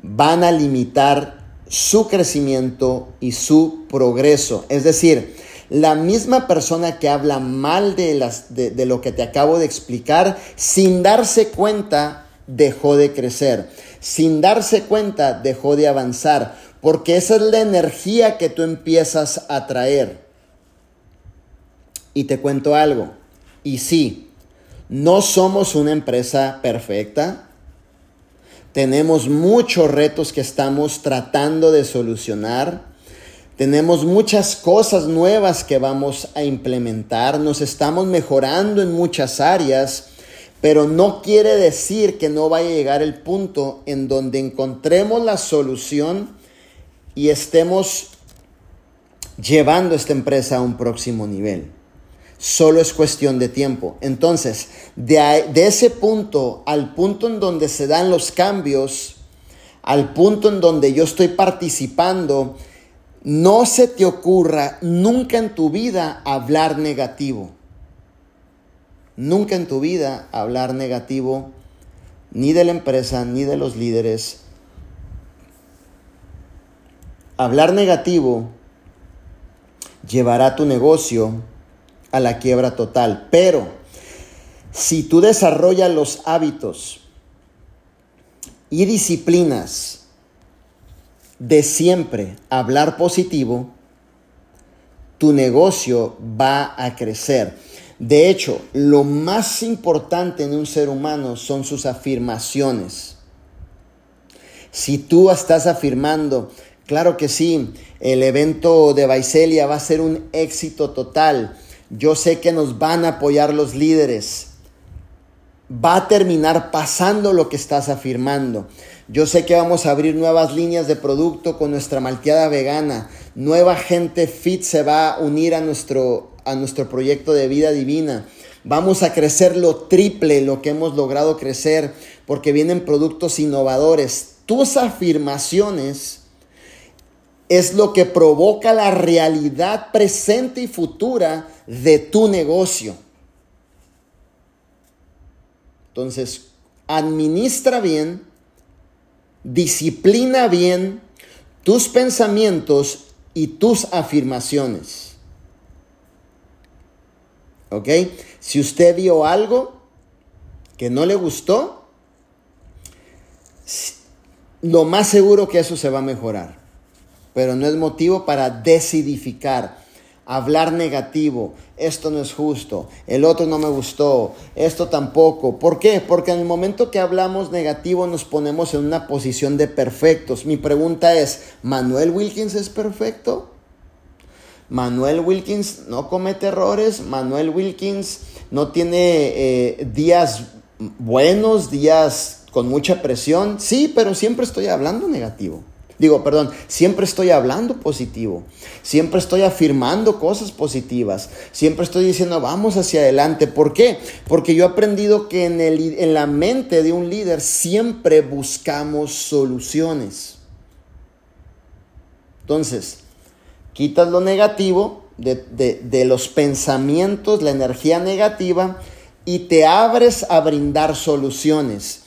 van a limitar su crecimiento y su progreso. Es decir, la misma persona que habla mal de, las, de, lo que te acabo de explicar, sin darse cuenta, dejó de crecer. Sin darse cuenta, dejó de avanzar. Porque esa es la energía que tú empiezas a traer. Y te cuento algo. Y sí, no somos una empresa perfecta. Tenemos muchos retos que estamos tratando de solucionar. Tenemos muchas cosas nuevas que vamos a implementar, nos estamos mejorando en muchas áreas, pero no quiere decir que no vaya a llegar el punto en donde encontremos la solución y estemos llevando esta empresa a un próximo nivel. Solo es cuestión de tiempo. Entonces, de, de ese punto al punto en donde se dan los cambios, al punto en donde yo estoy participando, no se te ocurra nunca en tu vida hablar negativo. Nunca en tu vida hablar negativo ni de la empresa ni de los líderes. Hablar negativo llevará tu negocio a la quiebra total. Pero si tú desarrollas los hábitos y disciplinas de siempre hablar positivo, tu negocio va a crecer. De hecho, lo más importante en un ser humano son sus afirmaciones. Si tú estás afirmando, claro que sí, el evento de Vaiselia va a ser un éxito total. Yo sé que nos van a apoyar los líderes. Va a terminar pasando lo que estás afirmando. Yo sé que vamos a abrir nuevas líneas de producto con nuestra malteada vegana. Nueva gente fit se va a unir a nuestro, a nuestro proyecto de vida divina. Vamos a crecer lo triple lo que hemos logrado crecer porque vienen productos innovadores. Tus afirmaciones es lo que provoca la realidad presente y futura de tu negocio. Entonces, administra bien disciplina bien tus pensamientos y tus afirmaciones. ¿Ok? Si usted vio algo que no le gustó, lo más seguro que eso se va a mejorar. Pero no es motivo para decidificar hablar negativo, esto no es justo, el otro no me gustó, esto tampoco. ¿Por qué? Porque en el momento que hablamos negativo nos ponemos en una posición de perfectos. Mi pregunta es, ¿Manuel Wilkins es perfecto? Manuel Wilkins no comete errores, Manuel Wilkins no tiene eh, días buenos, días con mucha presión. Sí, pero siempre estoy hablando negativo. Digo, perdón, siempre estoy hablando positivo, siempre estoy afirmando cosas positivas, siempre estoy diciendo vamos hacia adelante. ¿Por qué? Porque yo he aprendido que en, el, en la mente de un líder siempre buscamos soluciones. Entonces, quitas lo negativo de, de los pensamientos, la energía negativa, y te abres a brindar soluciones.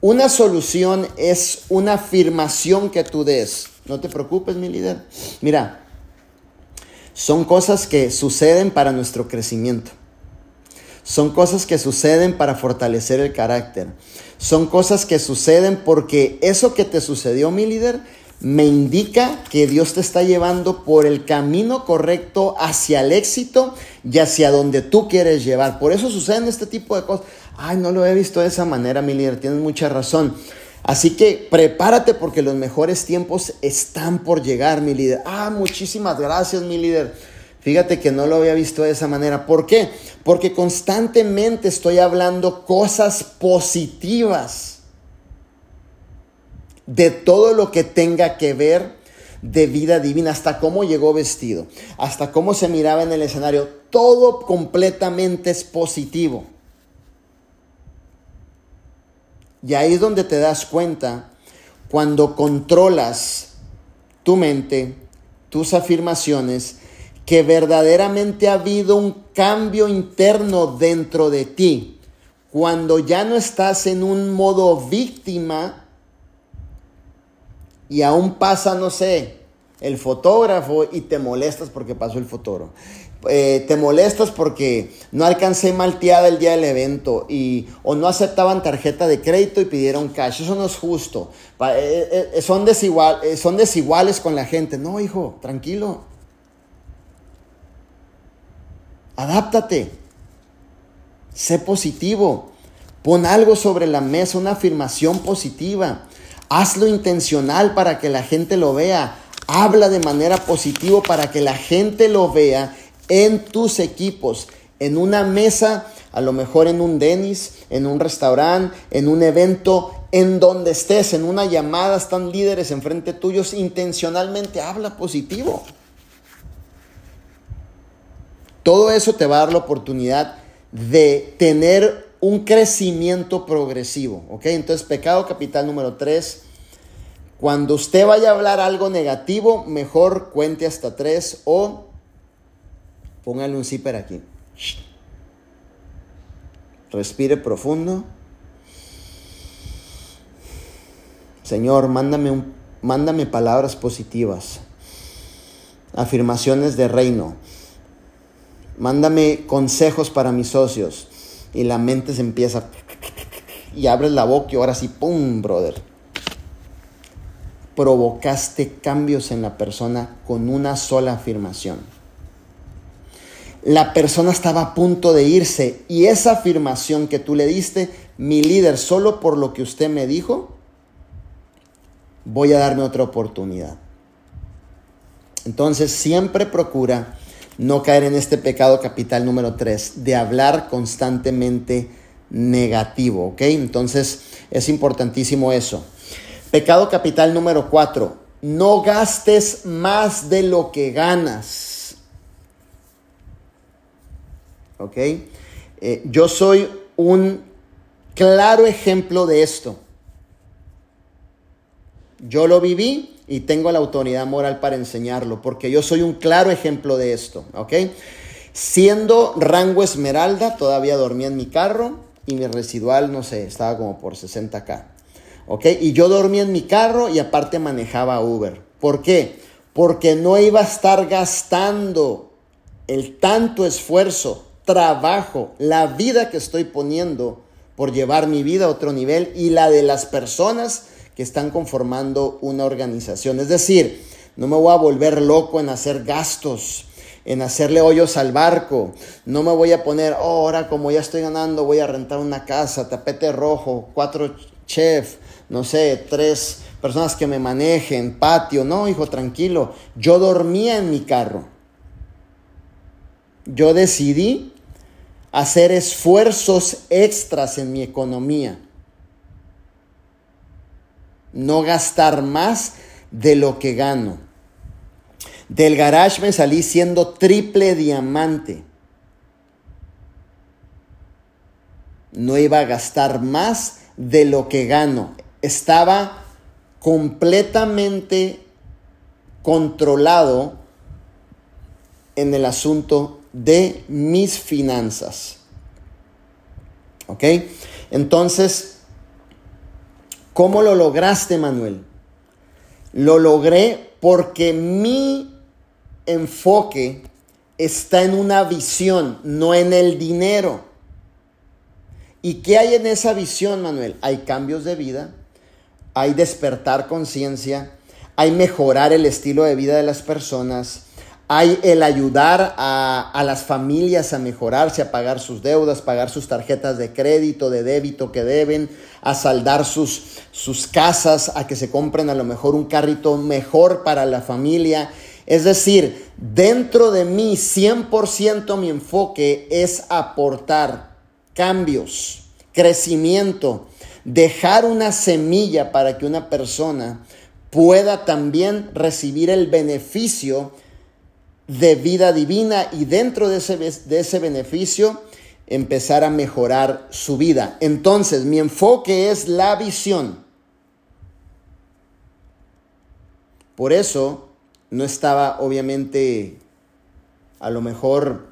Una solución es una afirmación que tú des. No te preocupes, mi líder. Mira, son cosas que suceden para nuestro crecimiento. Son cosas que suceden para fortalecer el carácter. Son cosas que suceden porque eso que te sucedió, mi líder, me indica que Dios te está llevando por el camino correcto hacia el éxito y hacia donde tú quieres llevar. Por eso suceden este tipo de cosas. Ay, no lo he visto de esa manera, mi líder, tienes mucha razón. Así que prepárate porque los mejores tiempos están por llegar, mi líder. Ah, muchísimas gracias, mi líder. Fíjate que no lo había visto de esa manera. ¿Por qué? Porque constantemente estoy hablando cosas positivas de todo lo que tenga que ver de vida divina, hasta cómo llegó vestido, hasta cómo se miraba en el escenario. Todo completamente es positivo. Y ahí es donde te das cuenta cuando controlas tu mente, tus afirmaciones, que verdaderamente ha habido un cambio interno dentro de ti. Cuando ya no estás en un modo víctima y aún pasa, no sé, el fotógrafo y te molestas porque pasó el fotógrafo. Eh, te molestas porque no alcancé malteada el día del evento y, o no aceptaban tarjeta de crédito y pidieron cash. Eso no es justo. Eh, eh, son, desigual, son desiguales con la gente. No, hijo, tranquilo. Adáptate. Sé positivo. Pon algo sobre la mesa, una afirmación positiva. Hazlo intencional para que la gente lo vea. Habla de manera positiva para que la gente lo vea en tus equipos, en una mesa, a lo mejor en un Denis, en un restaurante, en un evento, en donde estés, en una llamada, están líderes enfrente tuyos, intencionalmente habla positivo. Todo eso te va a dar la oportunidad de tener un crecimiento progresivo, ¿ok? Entonces, pecado capital número 3. Cuando usted vaya a hablar algo negativo, mejor cuente hasta 3 o Póngale un zipper aquí. Respire profundo. Señor, mándame, un, mándame palabras positivas, afirmaciones de reino. Mándame consejos para mis socios. Y la mente se empieza. Y abres la boca y ahora sí, ¡pum, brother! Provocaste cambios en la persona con una sola afirmación la persona estaba a punto de irse y esa afirmación que tú le diste, mi líder, solo por lo que usted me dijo, voy a darme otra oportunidad. Entonces siempre procura no caer en este pecado capital número 3, de hablar constantemente negativo, ¿ok? Entonces es importantísimo eso. Pecado capital número 4, no gastes más de lo que ganas. ¿Ok? Eh, yo soy un claro ejemplo de esto. Yo lo viví y tengo la autoridad moral para enseñarlo, porque yo soy un claro ejemplo de esto, ¿ok? Siendo rango esmeralda, todavía dormía en mi carro y mi residual, no sé, estaba como por 60k, ¿ok? Y yo dormía en mi carro y aparte manejaba Uber. ¿Por qué? Porque no iba a estar gastando el tanto esfuerzo trabajo, la vida que estoy poniendo por llevar mi vida a otro nivel y la de las personas que están conformando una organización. Es decir, no me voy a volver loco en hacer gastos, en hacerle hoyos al barco. No me voy a poner, oh, ahora como ya estoy ganando, voy a rentar una casa, tapete rojo, cuatro chefs, no sé, tres personas que me manejen, patio. No, hijo, tranquilo. Yo dormía en mi carro. Yo decidí hacer esfuerzos extras en mi economía. no gastar más de lo que gano. Del garage me salí siendo triple diamante. No iba a gastar más de lo que gano. Estaba completamente controlado en el asunto de mis finanzas. ¿Ok? Entonces, ¿cómo lo lograste, Manuel? Lo logré porque mi enfoque está en una visión, no en el dinero. ¿Y qué hay en esa visión, Manuel? Hay cambios de vida, hay despertar conciencia, hay mejorar el estilo de vida de las personas, hay el ayudar a, las familias a mejorarse, a pagar sus deudas, pagar sus tarjetas de crédito, de débito que deben, a saldar sus, sus casas, a que se compren a lo mejor un carrito mejor para la familia. Es decir, dentro de mí 100% mi enfoque es aportar cambios, crecimiento, dejar una semilla para que una persona pueda también recibir el beneficio de vida divina y dentro de ese, de ese beneficio empezar a mejorar su vida. Entonces, mi enfoque es la visión. Por eso no estaba obviamente a lo mejor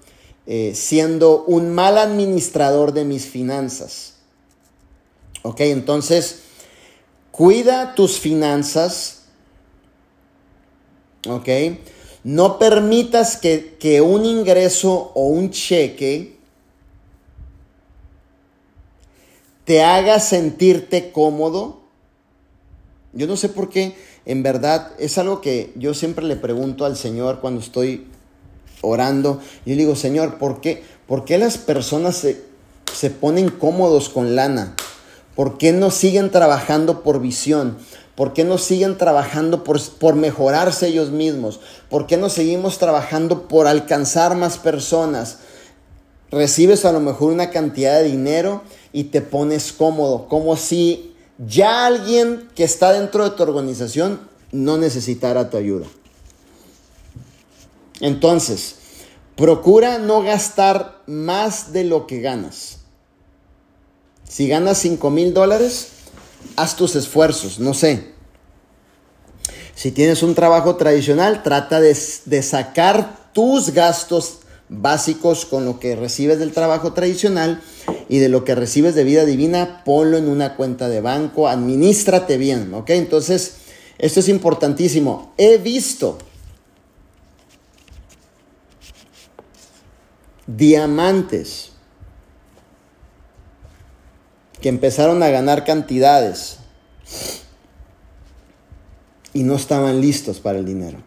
eh, siendo un mal administrador de mis finanzas. Ok, entonces, cuida tus finanzas. Ok no permitas que, un ingreso o un cheque te haga sentirte cómodo. Yo no sé por qué, en verdad, es algo que yo siempre le pregunto al Señor cuando estoy orando. Yo digo, Señor, ¿por qué, ¿Por qué las personas se, se ponen cómodos con lana? ¿Por qué no siguen trabajando por visión? ¿Por qué no siguen trabajando por, por, mejorarse ellos mismos? ¿Por qué no seguimos trabajando por alcanzar más personas? Recibes a lo mejor una cantidad de dinero y te pones cómodo, como si ya alguien que está dentro de tu organización no necesitara tu ayuda. Entonces, procura no gastar más de lo que ganas. Si ganas 5 mil dólares, haz tus esfuerzos, no sé. Si tienes un trabajo tradicional, trata de, sacar tus gastos básicos con lo que recibes del trabajo tradicional y de lo que recibes de vida divina, ponlo en una cuenta de banco, administrate bien, ¿ok? Entonces, esto es importantísimo. He visto diamantes que empezaron a ganar cantidades y no estaban listos para el dinero.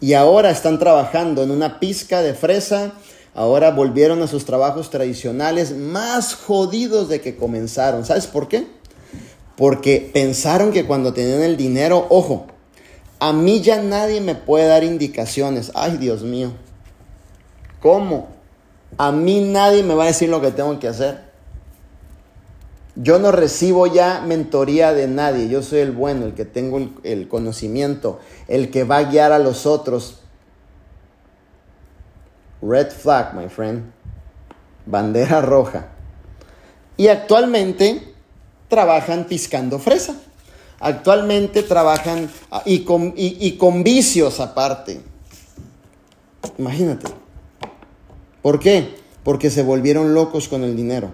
Y ahora están trabajando en una pizca de fresa, ahora volvieron a sus trabajos tradicionales más jodidos de que comenzaron. ¿Sabes por qué? Porque pensaron que cuando tenían el dinero, ojo, a mí ya nadie me puede dar indicaciones. Ay, Dios mío. ¿Cómo? A mí nadie me va a decir lo que tengo que hacer. Yo no recibo ya mentoría de nadie. Yo soy el bueno, el que tengo el, conocimiento, el que va a guiar a los otros. Red flag, my friend. Bandera roja. Y actualmente trabajan piscando fresa. Actualmente trabajan ah, y con, y con vicios aparte. Imagínate. ¿Por qué? Porque se volvieron locos con el dinero.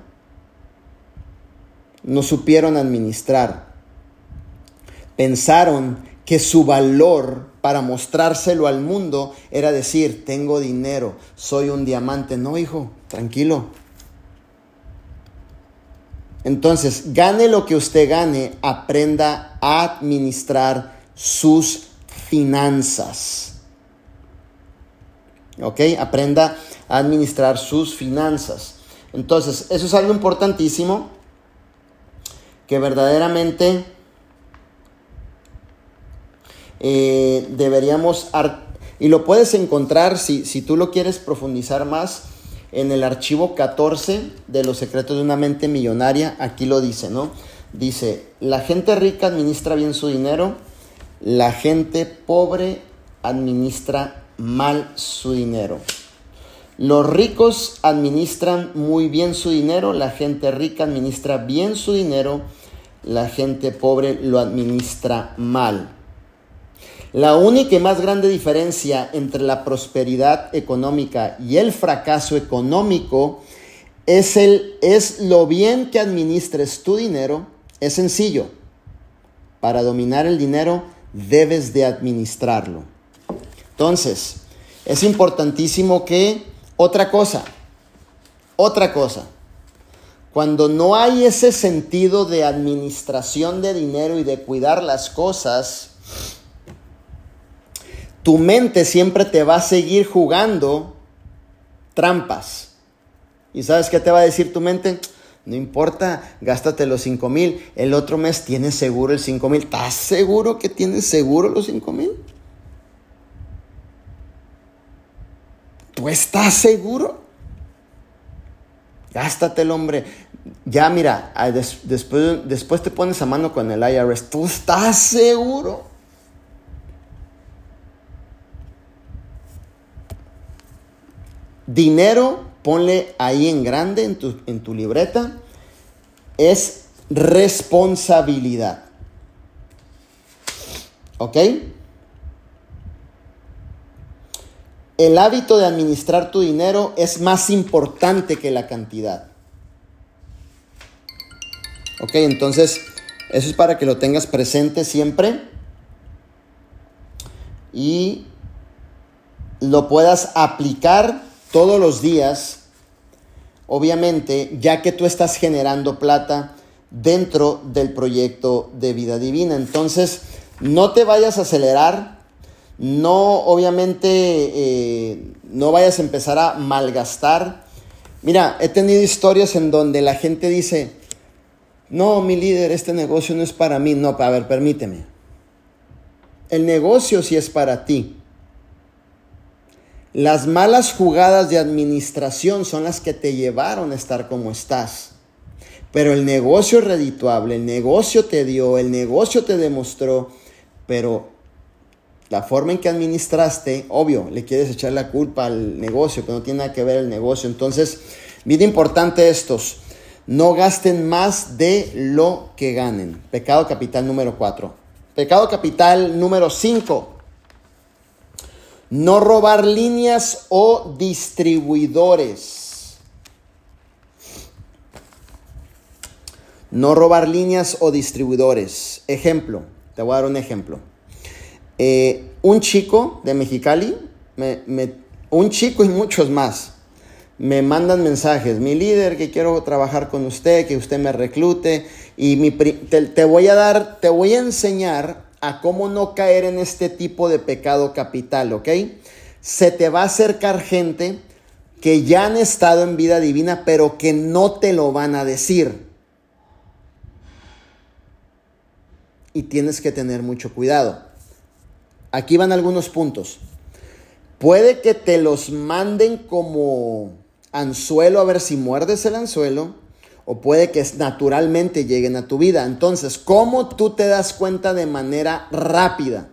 No supieron administrar. Pensaron que su valor para mostrárselo al mundo era decir, tengo dinero, soy un diamante. No, hijo, tranquilo. Entonces, gane lo que usted gane, aprenda a administrar sus finanzas. ¿Ok? Aprenda administrar sus finanzas. Entonces, eso es algo importantísimo que verdaderamente eh, deberíamos, y lo puedes encontrar si, si tú lo quieres profundizar más, en el archivo 14 de los secretos de una mente millonaria, aquí lo dice, ¿no? Dice, la gente rica administra bien su dinero, la gente pobre administra mal su dinero. Los ricos administran muy bien su dinero, la gente rica administra bien su dinero, la gente pobre lo administra mal. La única y más grande diferencia entre la prosperidad económica y el fracaso económico es, el, es lo bien que administres tu dinero. Es sencillo. Para dominar el dinero debes de administrarlo. Entonces, es importantísimo que otra cosa, otra cosa, cuando no hay ese sentido de administración de dinero y de cuidar las cosas, tu mente siempre te va a seguir jugando trampas. ¿Y sabes qué te va a decir tu mente? No importa, gástate los 5 mil. El otro mes tienes seguro el 5 mil. ¿Estás seguro que tienes seguro los 5 mil? ¿Tú estás seguro? el hombre. Ya mira, ah, después, después te pones a mano con el IRS. ¿Tú estás seguro? Dinero, ponle ahí en grande en tu, en tu libreta, es responsabilidad. ¿Ok? El hábito de administrar tu dinero es más importante que la cantidad. Ok, entonces eso es para que lo tengas presente siempre y lo puedas aplicar todos los días, obviamente, ya que tú estás generando plata dentro del proyecto de vida divina. Entonces, no te vayas a acelerar no, obviamente, eh, no vayas a empezar a malgastar. Mira, he tenido historias en donde la gente dice, no, mi líder, este negocio no es para mí. No, a ver, permíteme. El negocio sí es para ti. Las malas jugadas de administración son las que te llevaron a estar como estás. Pero el negocio es redituable, el negocio te dio, el negocio te demostró, pero la forma en que administraste, obvio, le quieres echar la culpa al negocio, que no tiene nada que ver el negocio. Entonces, bien importante estos, no gasten más de lo que ganen. Pecado capital número 4. Pecado capital número 5. No robar líneas o distribuidores. No robar líneas o distribuidores. Ejemplo, te voy a dar un ejemplo. Eh, un chico de Mexicali, un chico y muchos más, me mandan mensajes, mi líder, que quiero trabajar con usted, que usted me reclute, y mi, te, voy a dar, te voy a enseñar a cómo no caer en este tipo de pecado capital, ¿ok? Se te va a acercar gente que ya han estado en vida divina, pero que no te lo van a decir. Y tienes que tener mucho cuidado. Aquí van algunos puntos. Puede que te los manden como anzuelo a ver si muerdes el anzuelo o puede que naturalmente lleguen a tu vida. Entonces, ¿cómo tú te das cuenta de manera rápida?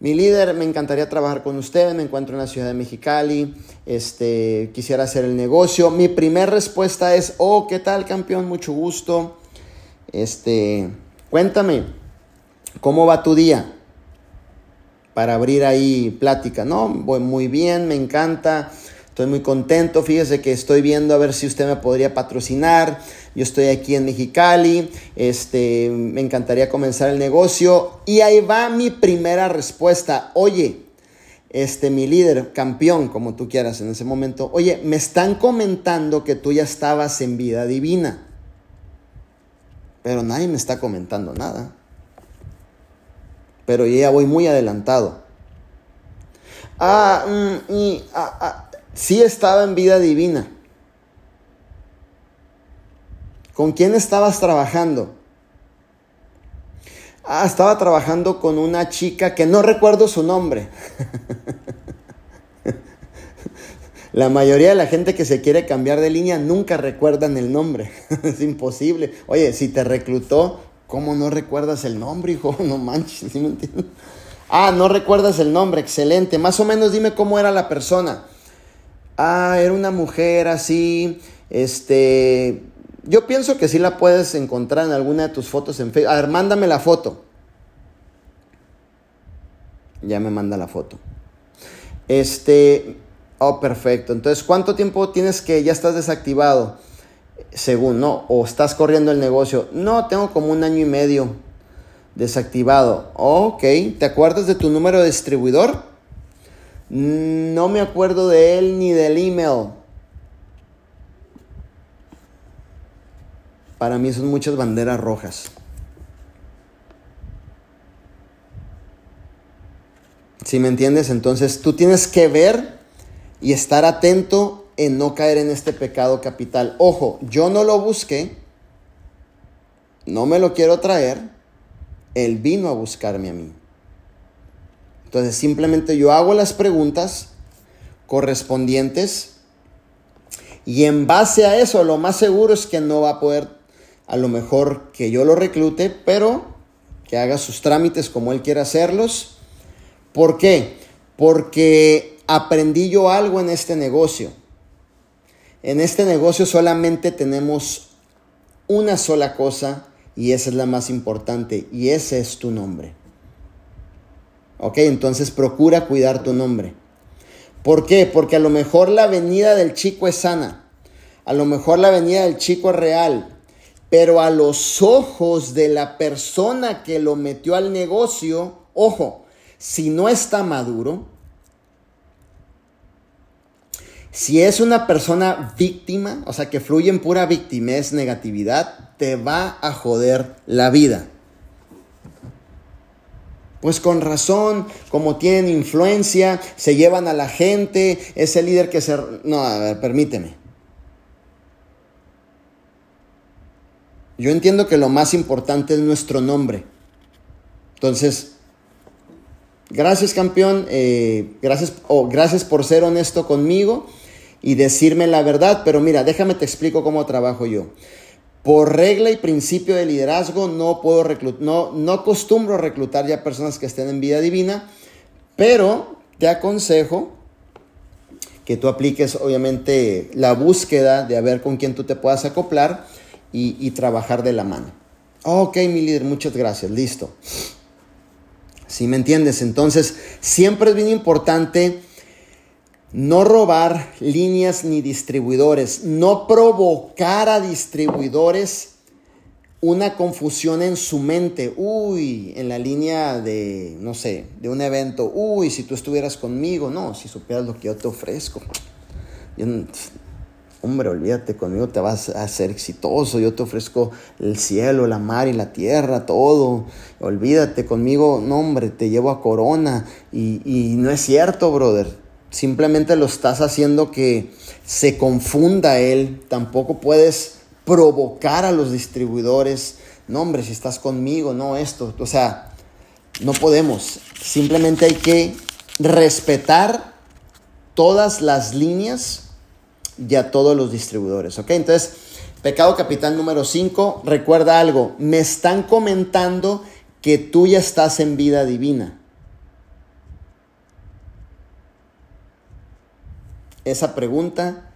Mi líder, me encantaría trabajar con usted, me encuentro en la ciudad de Mexicali, este, quisiera hacer el negocio. Mi primera respuesta es, oh, ¿qué tal campeón? Mucho gusto. Este, Cuéntame, ¿cómo va tu día? Para abrir ahí plática. No, voy muy bien, me encanta. Estoy muy contento. Fíjese que estoy viendo a ver si usted me podría patrocinar. Yo estoy aquí en Mexicali. Este, me encantaría comenzar el negocio. Y ahí va mi primera respuesta. Oye, este, mi líder, campeón, como tú quieras en ese momento. Oye, me están comentando que tú ya estabas en vida divina pero nadie me está comentando nada. Pero ya voy muy adelantado. Ah, mm, y ah, ah, sí estaba en vida divina. ¿Con quién estabas trabajando? Ah, estaba trabajando con una chica que no recuerdo su nombre. La mayoría de la gente que se quiere cambiar de línea nunca recuerdan el nombre. es imposible. Oye, si te reclutó, ¿cómo no recuerdas el nombre, hijo? No manches, ¿sí me entiendes? Ah, no recuerdas el nombre, excelente. Más o menos dime cómo era la persona. Ah, era una mujer así, este... Yo pienso que sí la puedes encontrar en alguna de tus fotos en Facebook. A ver, mándame la foto. Ya me manda la foto. Este, oh, perfecto. Entonces, ¿cuánto tiempo tienes que ya estás desactivado? Según, ¿no? O estás corriendo el negocio. No, tengo como un año y medio desactivado. ok, ¿te acuerdas de tu número de distribuidor? No me acuerdo de él ni del email. Para mí son muchas banderas rojas. Si me entiendes? Entonces tú tienes que ver y estar atento en no caer en este pecado capital. Ojo, yo no lo busqué, no me lo quiero traer, él vino a buscarme a mí. Entonces simplemente yo hago las preguntas correspondientes y en base a eso lo más seguro es que no va a poder a lo mejor que yo lo reclute, pero que haga sus trámites como él quiera hacerlos ¿Por qué? Porque aprendí yo algo en este negocio. En este negocio solamente tenemos una sola cosa y esa es la más importante y ese es tu nombre. Ok, entonces procura cuidar tu nombre. ¿Por qué? Porque a lo mejor la venida del chico es sana, a lo mejor la venida del chico es real, pero a los ojos de la persona que lo metió al negocio, ojo, si no está maduro, si es una persona víctima, o sea, que fluye en pura victimez, negatividad, te va a joder la vida. Pues con razón, como tienen influencia, se llevan a la gente, es el líder que se... No, a ver, permíteme. Yo entiendo que lo más importante es nuestro nombre. Entonces, Gracias campeón, eh, gracias, gracias por ser honesto conmigo y decirme la verdad, pero mira, déjame te explico cómo trabajo yo. Por regla y principio de liderazgo no puedo reclutar, no, no acostumbro reclutar ya personas que estén en vida divina, pero te aconsejo que tú apliques obviamente la búsqueda de a ver con quién tú te puedas acoplar y, y trabajar de la mano. Ok, mi líder, muchas gracias, listo. ¿Sí me entiendes? Entonces, siempre es bien importante no robar líneas ni distribuidores, no provocar a distribuidores una confusión en su mente. Uy, en la línea de, no sé, de un evento. Uy, si tú estuvieras conmigo. No, si supieras lo que yo te ofrezco. Hombre, olvídate, conmigo te vas a ser exitoso, yo te ofrezco el cielo, la mar y la tierra, todo, olvídate, conmigo, no, hombre, te llevo a corona y, y no es cierto, brother, simplemente lo estás haciendo que se confunda él, tampoco puedes provocar a los distribuidores, no, hombre, si estás conmigo, no, esto, o sea, no podemos, simplemente hay que respetar todas las líneas y a todos los distribuidores. ¿Ok? Entonces, pecado capital número 5, recuerda algo, me están comentando que tú ya estás en vida divina. Esa pregunta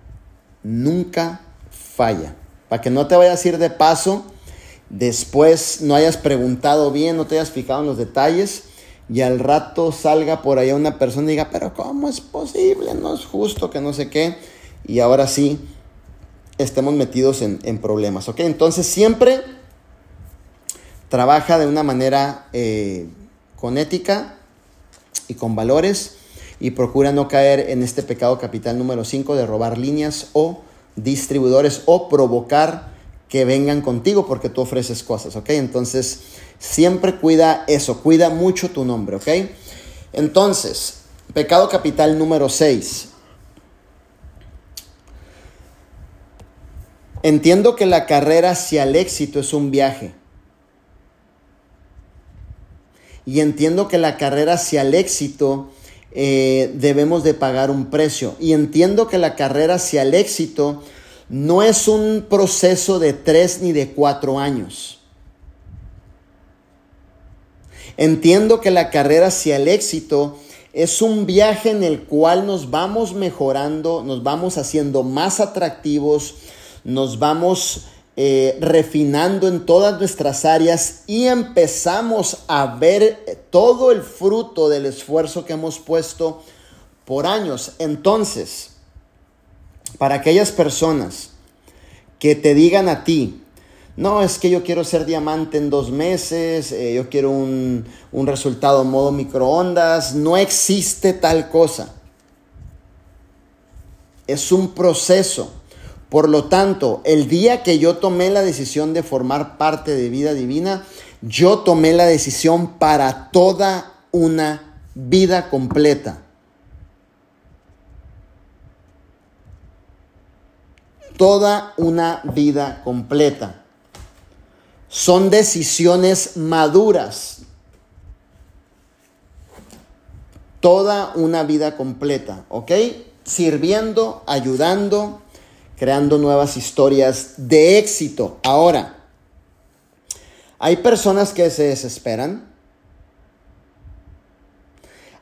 nunca falla. Para que no te vayas a ir de paso, después no hayas preguntado bien, no te hayas fijado en los detalles y al rato salga por allá una persona y diga, pero ¿cómo es posible? No es justo que no sé qué y ahora sí estemos metidos en, problemas. ¿ok? Entonces siempre trabaja de una manera eh, con ética y con valores y procura no caer en este pecado capital número 5 de robar líneas o distribuidores o provocar que vengan contigo porque tú ofreces cosas, ¿ok? Entonces, siempre cuida eso, cuida mucho tu nombre, ¿ok? Entonces, pecado capital número 6, Entiendo que la carrera hacia el éxito es un viaje. Y entiendo que la carrera hacia el éxito eh, debemos de pagar un precio. Y entiendo que la carrera hacia el éxito no es un proceso de tres ni de cuatro años. Entiendo que la carrera hacia el éxito es un viaje en el cual nos vamos mejorando, nos vamos haciendo más atractivos, nos vamos eh, refinando en todas nuestras áreas y empezamos a ver todo el fruto del esfuerzo que hemos puesto por años. Entonces, para aquellas personas que te digan a ti, no, es que yo quiero ser diamante en dos meses, eh, yo quiero un, un resultado modo microondas, no existe tal cosa. Es un proceso. Por lo tanto, el día que yo tomé la decisión de formar parte de vida divina, yo tomé la decisión para toda una vida completa. Toda una vida completa son decisiones maduras. Toda una vida completa, ¿ok? Sirviendo, ayudando, creando nuevas historias de éxito. Ahora, hay personas que se desesperan.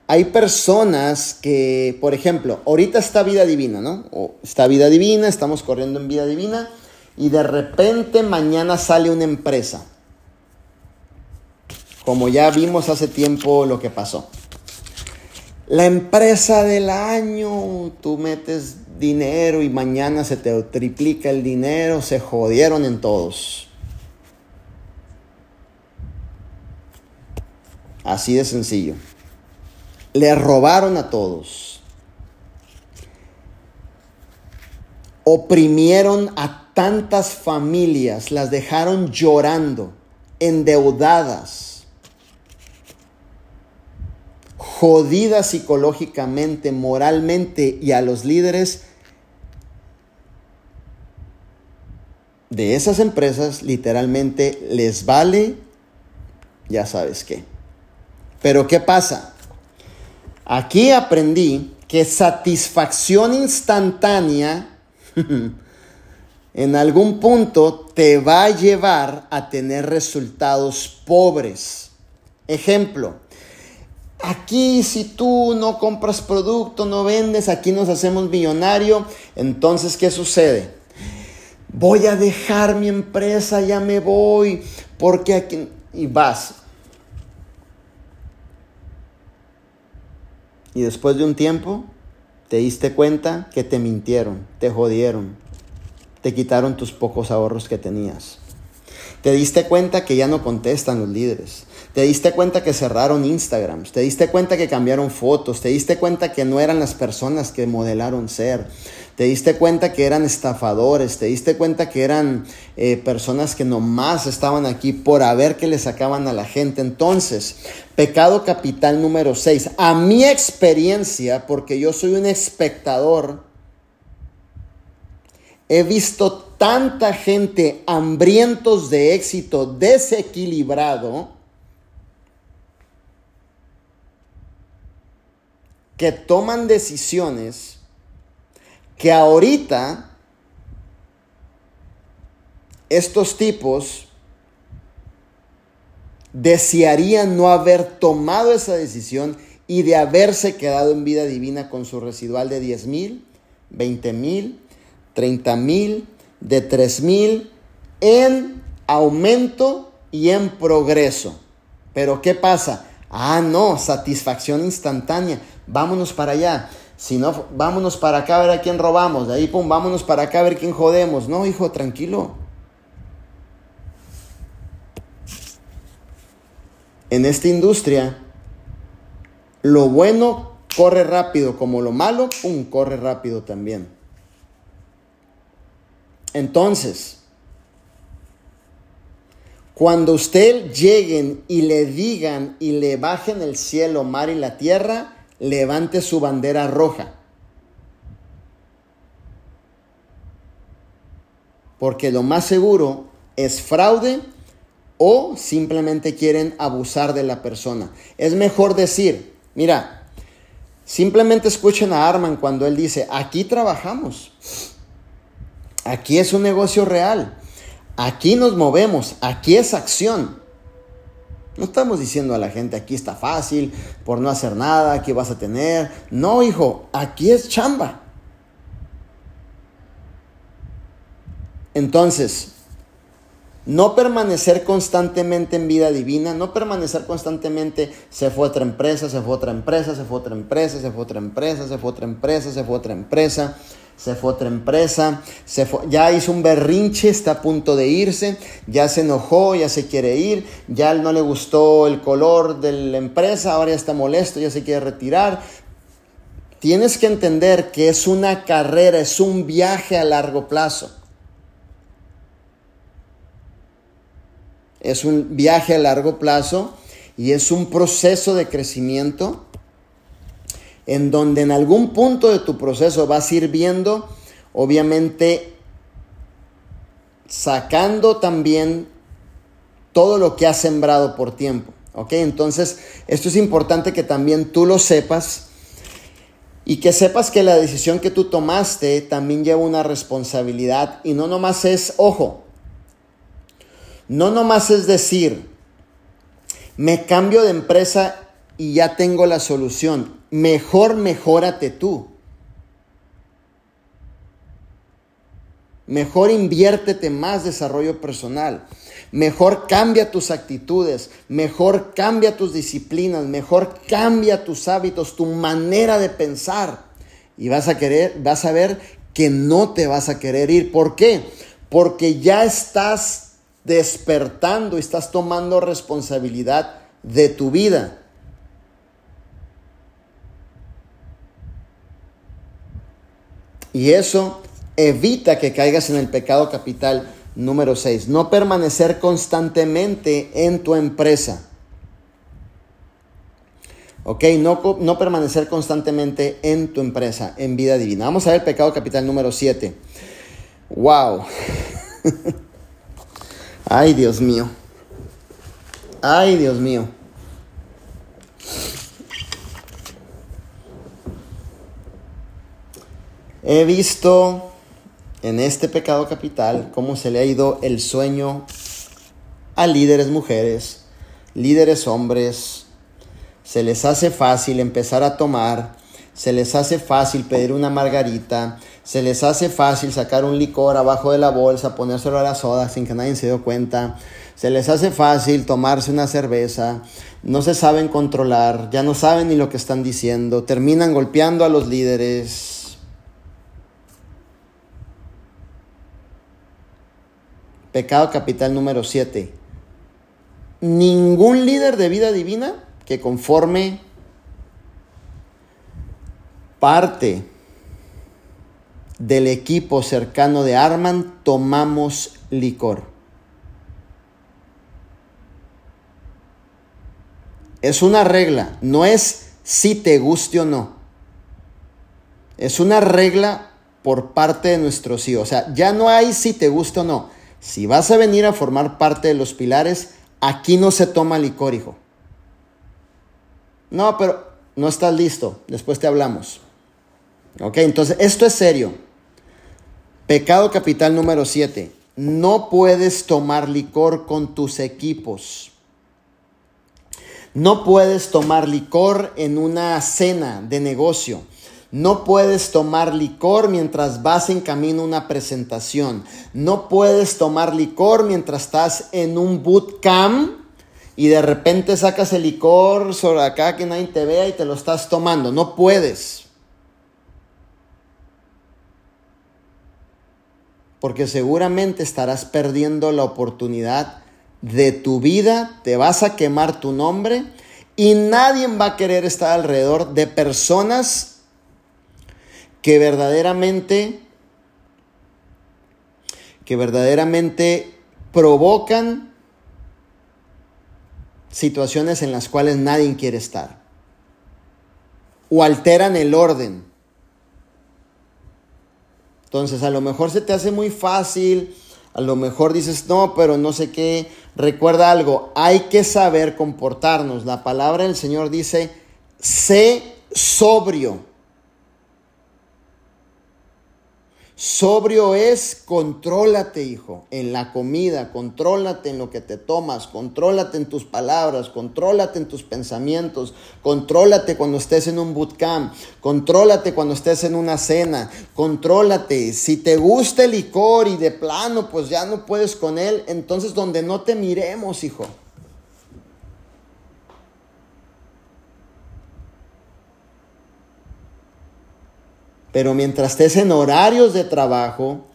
Hay personas que, por ejemplo, ahorita está vida divina, ¿no? O está vida divina, estamos corriendo en vida divina y de repente mañana sale una empresa. Como ya vimos hace tiempo lo que pasó. La empresa del año, tú metes dinero y mañana se te triplica el dinero, se jodieron en todos. Así de sencillo. Le robaron a todos. Oprimieron a tantas familias las dejaron llorando, endeudadas, jodidas psicológicamente, moralmente y a los líderes de esas empresas literalmente les vale, ya sabes qué. Pero ¿qué pasa? Aquí aprendí que satisfacción instantánea en algún punto te va a llevar a tener resultados pobres. Ejemplo, aquí si tú no compras producto, no vendes, aquí nos hacemos millonario, entonces ¿qué sucede? Voy a dejar mi empresa, ya me voy, porque aquí... Y vas. Y después de un tiempo, te diste cuenta que te mintieron, te jodieron te quitaron tus pocos ahorros que tenías. Te diste cuenta que ya no contestan los líderes. Te diste cuenta que cerraron Instagrams. Te diste cuenta que cambiaron fotos. Te diste cuenta que no eran las personas que modelaron ser. Te diste cuenta que eran estafadores. Te diste cuenta que eran eh, personas que nomás estaban aquí por a ver que le sacaban a la gente. Entonces, pecado capital número 6. A mi experiencia, porque yo soy un espectador He visto tanta gente hambrientos de éxito, desequilibrado, que toman decisiones que ahorita estos tipos desearían no haber tomado esa decisión y de haberse quedado en vida divina con su residual de 10 mil, 20 mil, 30 mil, de 3 mil en aumento y en progreso. Pero ¿qué pasa? Ah, no, satisfacción instantánea. Vámonos para allá. Si no, vámonos para acá a ver a quién robamos. De ahí, pum, vámonos para acá a ver quién jodemos. No, hijo, tranquilo. En esta industria, lo bueno corre rápido, como lo malo, pum, corre rápido también. Entonces, cuando usted lleguen y le digan y le bajen el cielo, mar y la tierra, levante su bandera roja. Porque lo más seguro es fraude o simplemente quieren abusar de la persona. Es mejor decir, mira, Simplemente escuchen a Arman cuando él dice, aquí trabajamos, aquí es un negocio real, aquí nos movemos, aquí es acción. No estamos diciendo a la gente, aquí está fácil, por no hacer nada, aquí vas a tener. No, hijo, aquí es chamba. Entonces, no permanecer constantemente en vida divina, no permanecer constantemente, se fue otra empresa, se fue otra empresa, se fue otra empresa, se fue otra empresa, se fue otra empresa, se fue otra empresa, se fue otra empresa, se ya hizo un berrinche, está a punto de irse, ya se enojó, ya se quiere ir, ya no le gustó el color de la empresa, ahora ya está molesto, ya se quiere retirar. Tienes que entender que es una carrera, es un viaje a largo plazo. es un viaje a largo plazo y es un proceso de crecimiento en donde en algún punto de tu proceso vas a ir viendo, obviamente, sacando también todo lo que has sembrado por tiempo. ¿Ok? Entonces, esto es importante que también tú lo sepas y que sepas que la decisión que tú tomaste también lleva una responsabilidad y no nomás es, ojo, no nomás es decir, me cambio de empresa y ya tengo la solución. Mejor mejórate tú. Mejor inviértete más desarrollo personal. Mejor cambia tus actitudes. Mejor cambia tus disciplinas. Mejor cambia tus hábitos, tu manera de pensar. Y vas a querer, vas a ver que no te vas a querer ir. ¿Por qué? Porque ya estás despertando estás tomando responsabilidad de tu vida. Y eso evita que caigas en el pecado capital número 6. No permanecer constantemente en tu empresa. Ok, no, no, permanecer constantemente en tu empresa, en vida divina. Vamos a ver el pecado capital número 7. Wow. Ay, Dios mío. Ay, Dios mío. He visto en este pecado capital cómo se le ha ido el sueño a líderes mujeres, líderes hombres. Se les hace fácil empezar a tomar, se les hace fácil pedir una margarita, se les hace fácil sacar un licor abajo de la bolsa, ponérselo a la soda sin que nadie se dé cuenta. Se les hace fácil tomarse una cerveza, no se saben controlar, ya no saben ni lo que están diciendo, terminan golpeando a los líderes. Pecado capital número 7. Ningún líder de vida divina que conforme parte del equipo cercano de Arman tomamos licor. Es una regla, no es si te guste o no. Es una regla por parte de nuestro sí. O sea, ya no hay si te gusta o no. Si vas a venir a formar parte de los pilares, aquí no se toma licor, hijo. No, pero no estás listo. Después te hablamos. Ok, entonces esto es serio. Pecado capital número 7. No puedes tomar licor con tus equipos. No puedes tomar licor en una cena de negocio. No puedes tomar licor mientras vas en camino a una presentación. No puedes tomar licor mientras estás en un bootcamp y de repente sacas el licor sobre acá que nadie te vea y te lo estás tomando. No puedes. porque seguramente estarás perdiendo la oportunidad de tu vida, te vas a quemar tu nombre y nadie va a querer estar alrededor de personas que verdaderamente que verdaderamente provocan situaciones en las cuales nadie quiere estar o alteran el orden entonces, a lo mejor se te hace muy fácil, a lo mejor dices, no, pero no sé qué. Recuerda algo, hay que saber comportarnos. La palabra del Señor dice, sé sobrio. Sobrio es contrólate, hijo, en la comida, contrólate en lo que te tomas, contrólate en tus palabras, contrólate en tus pensamientos, contrólate cuando estés en un bootcamp, contrólate cuando estés en una cena, contrólate. Si te gusta el licor y de plano pues ya no puedes con él, entonces donde no te miremos, hijo. Pero mientras estés en horarios de trabajo,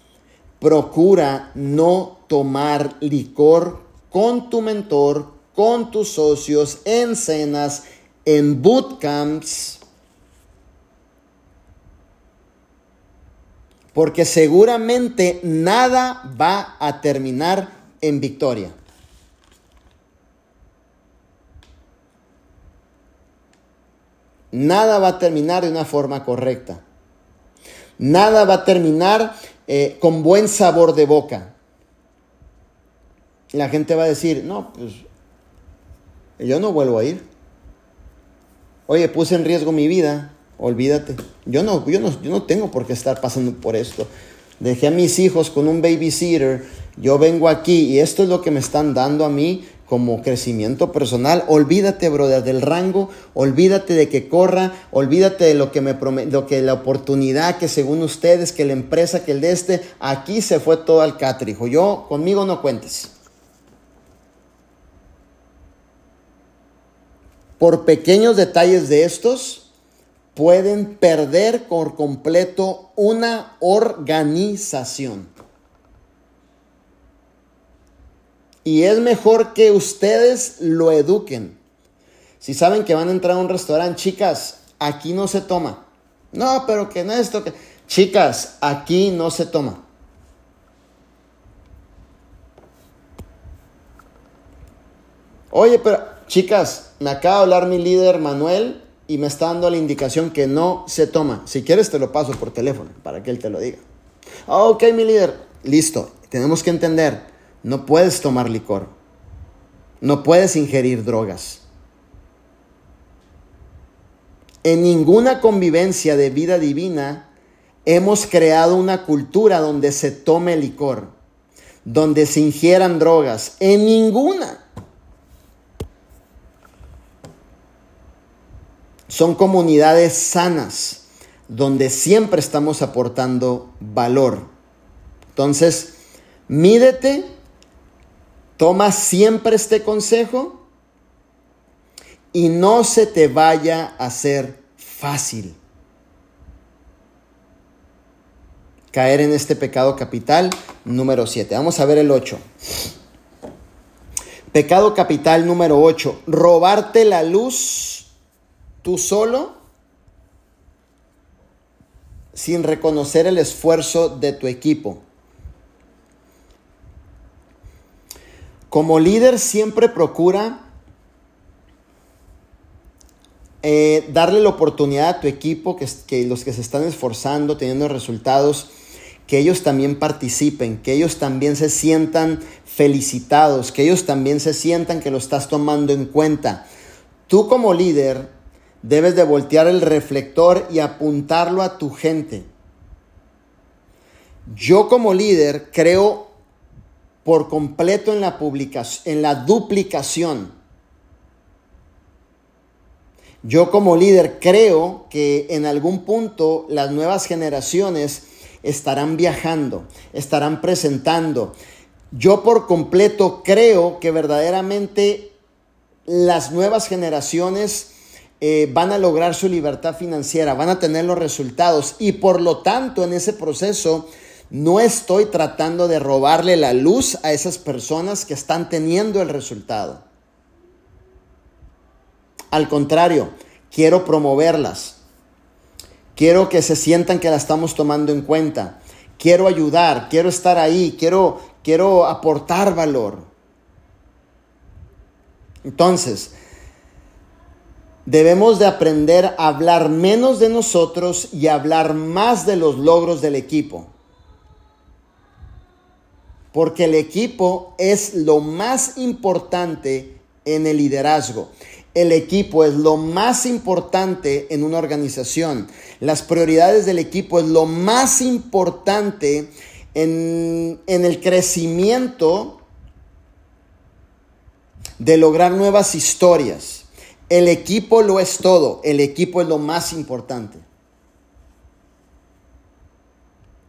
procura no tomar licor con tu mentor, con tus socios, en cenas, en bootcamps. Porque seguramente nada va a terminar en victoria. Nada va a terminar de una forma correcta. Nada va a terminar eh, con buen sabor de boca. La gente va a decir, no, pues yo no vuelvo a ir. Oye, puse en riesgo mi vida, olvídate. Yo no, yo no, yo no tengo por qué estar pasando por esto. Dejé a mis hijos con un babysitter, yo vengo aquí y esto es lo que me están dando a mí como crecimiento personal. Olvídate, brother, del rango, olvídate de que corra, olvídate de lo que me lo que la oportunidad que según ustedes, que la empresa, que el de este, aquí se fue todo al catrijo. Yo, conmigo no cuentes. Por pequeños detalles de estos, pueden perder por completo una organización. Y es mejor que ustedes lo eduquen. Si saben que van a entrar a un restaurante, chicas, aquí no se toma. No, pero que no esto. Chicas, aquí no se toma. Oye, pero chicas, me acaba de hablar mi líder Manuel y me está dando la indicación que no se toma. Si quieres te lo paso por teléfono para que él te lo diga. Ok, mi líder, listo. Tenemos que entender no puedes tomar licor. No puedes ingerir drogas. En ninguna convivencia de vida divina hemos creado una cultura donde se tome licor, donde se ingieran drogas. En ninguna. Son comunidades sanas, donde siempre estamos aportando valor. Entonces, mídete Toma siempre este consejo y no se te vaya a hacer fácil caer en este pecado capital número 7. Vamos a ver el 8. Pecado capital número 8. Robarte la luz tú solo sin reconocer el esfuerzo de tu equipo. Como líder siempre procura eh, darle la oportunidad a tu equipo, que, los que se están esforzando, teniendo resultados, que ellos también participen, que ellos también se sientan felicitados, que ellos también se sientan que lo estás tomando en cuenta. Tú como líder debes de voltear el reflector y apuntarlo a tu gente. Yo como líder creo por completo en la, publicación, en la duplicación. Yo como líder creo que en algún punto las nuevas generaciones estarán viajando, estarán presentando. Yo por completo creo que verdaderamente las nuevas generaciones eh, van a lograr su libertad financiera, van a tener los resultados y por lo tanto en ese proceso no estoy tratando de robarle la luz a esas personas que están teniendo el resultado. Al contrario, quiero promoverlas. Quiero que se sientan que la estamos tomando en cuenta. Quiero ayudar, quiero estar ahí, quiero, quiero aportar valor. Entonces, debemos de aprender a hablar menos de nosotros y hablar más de los logros del equipo porque el equipo es lo más importante en el liderazgo. el equipo es lo más importante en una organización. Las prioridades del equipo es lo más importante en, en el crecimiento de lograr nuevas historias. El equipo lo es todo, el equipo es lo más importante.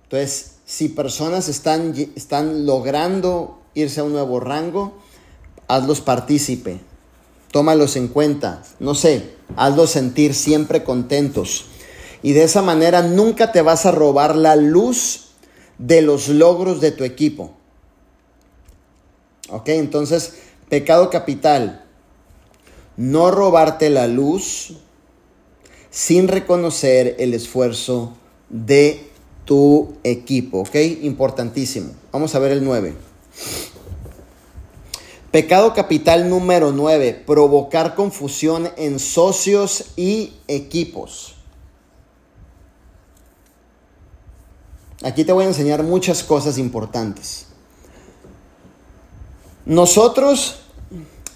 Entonces, si personas están, están logrando irse a un nuevo rango, hazlos partícipe, tómalos en cuenta, no sé, hazlos sentir siempre contentos. Y de esa manera nunca te vas a robar la luz de los logros de tu equipo. Ok, entonces, pecado capital, no robarte la luz sin reconocer el esfuerzo de tu equipo, ¿ok? Importantísimo. Vamos a ver el 9. Pecado capital número 9, provocar confusión en socios y equipos. Aquí te voy a enseñar muchas cosas importantes. Nosotros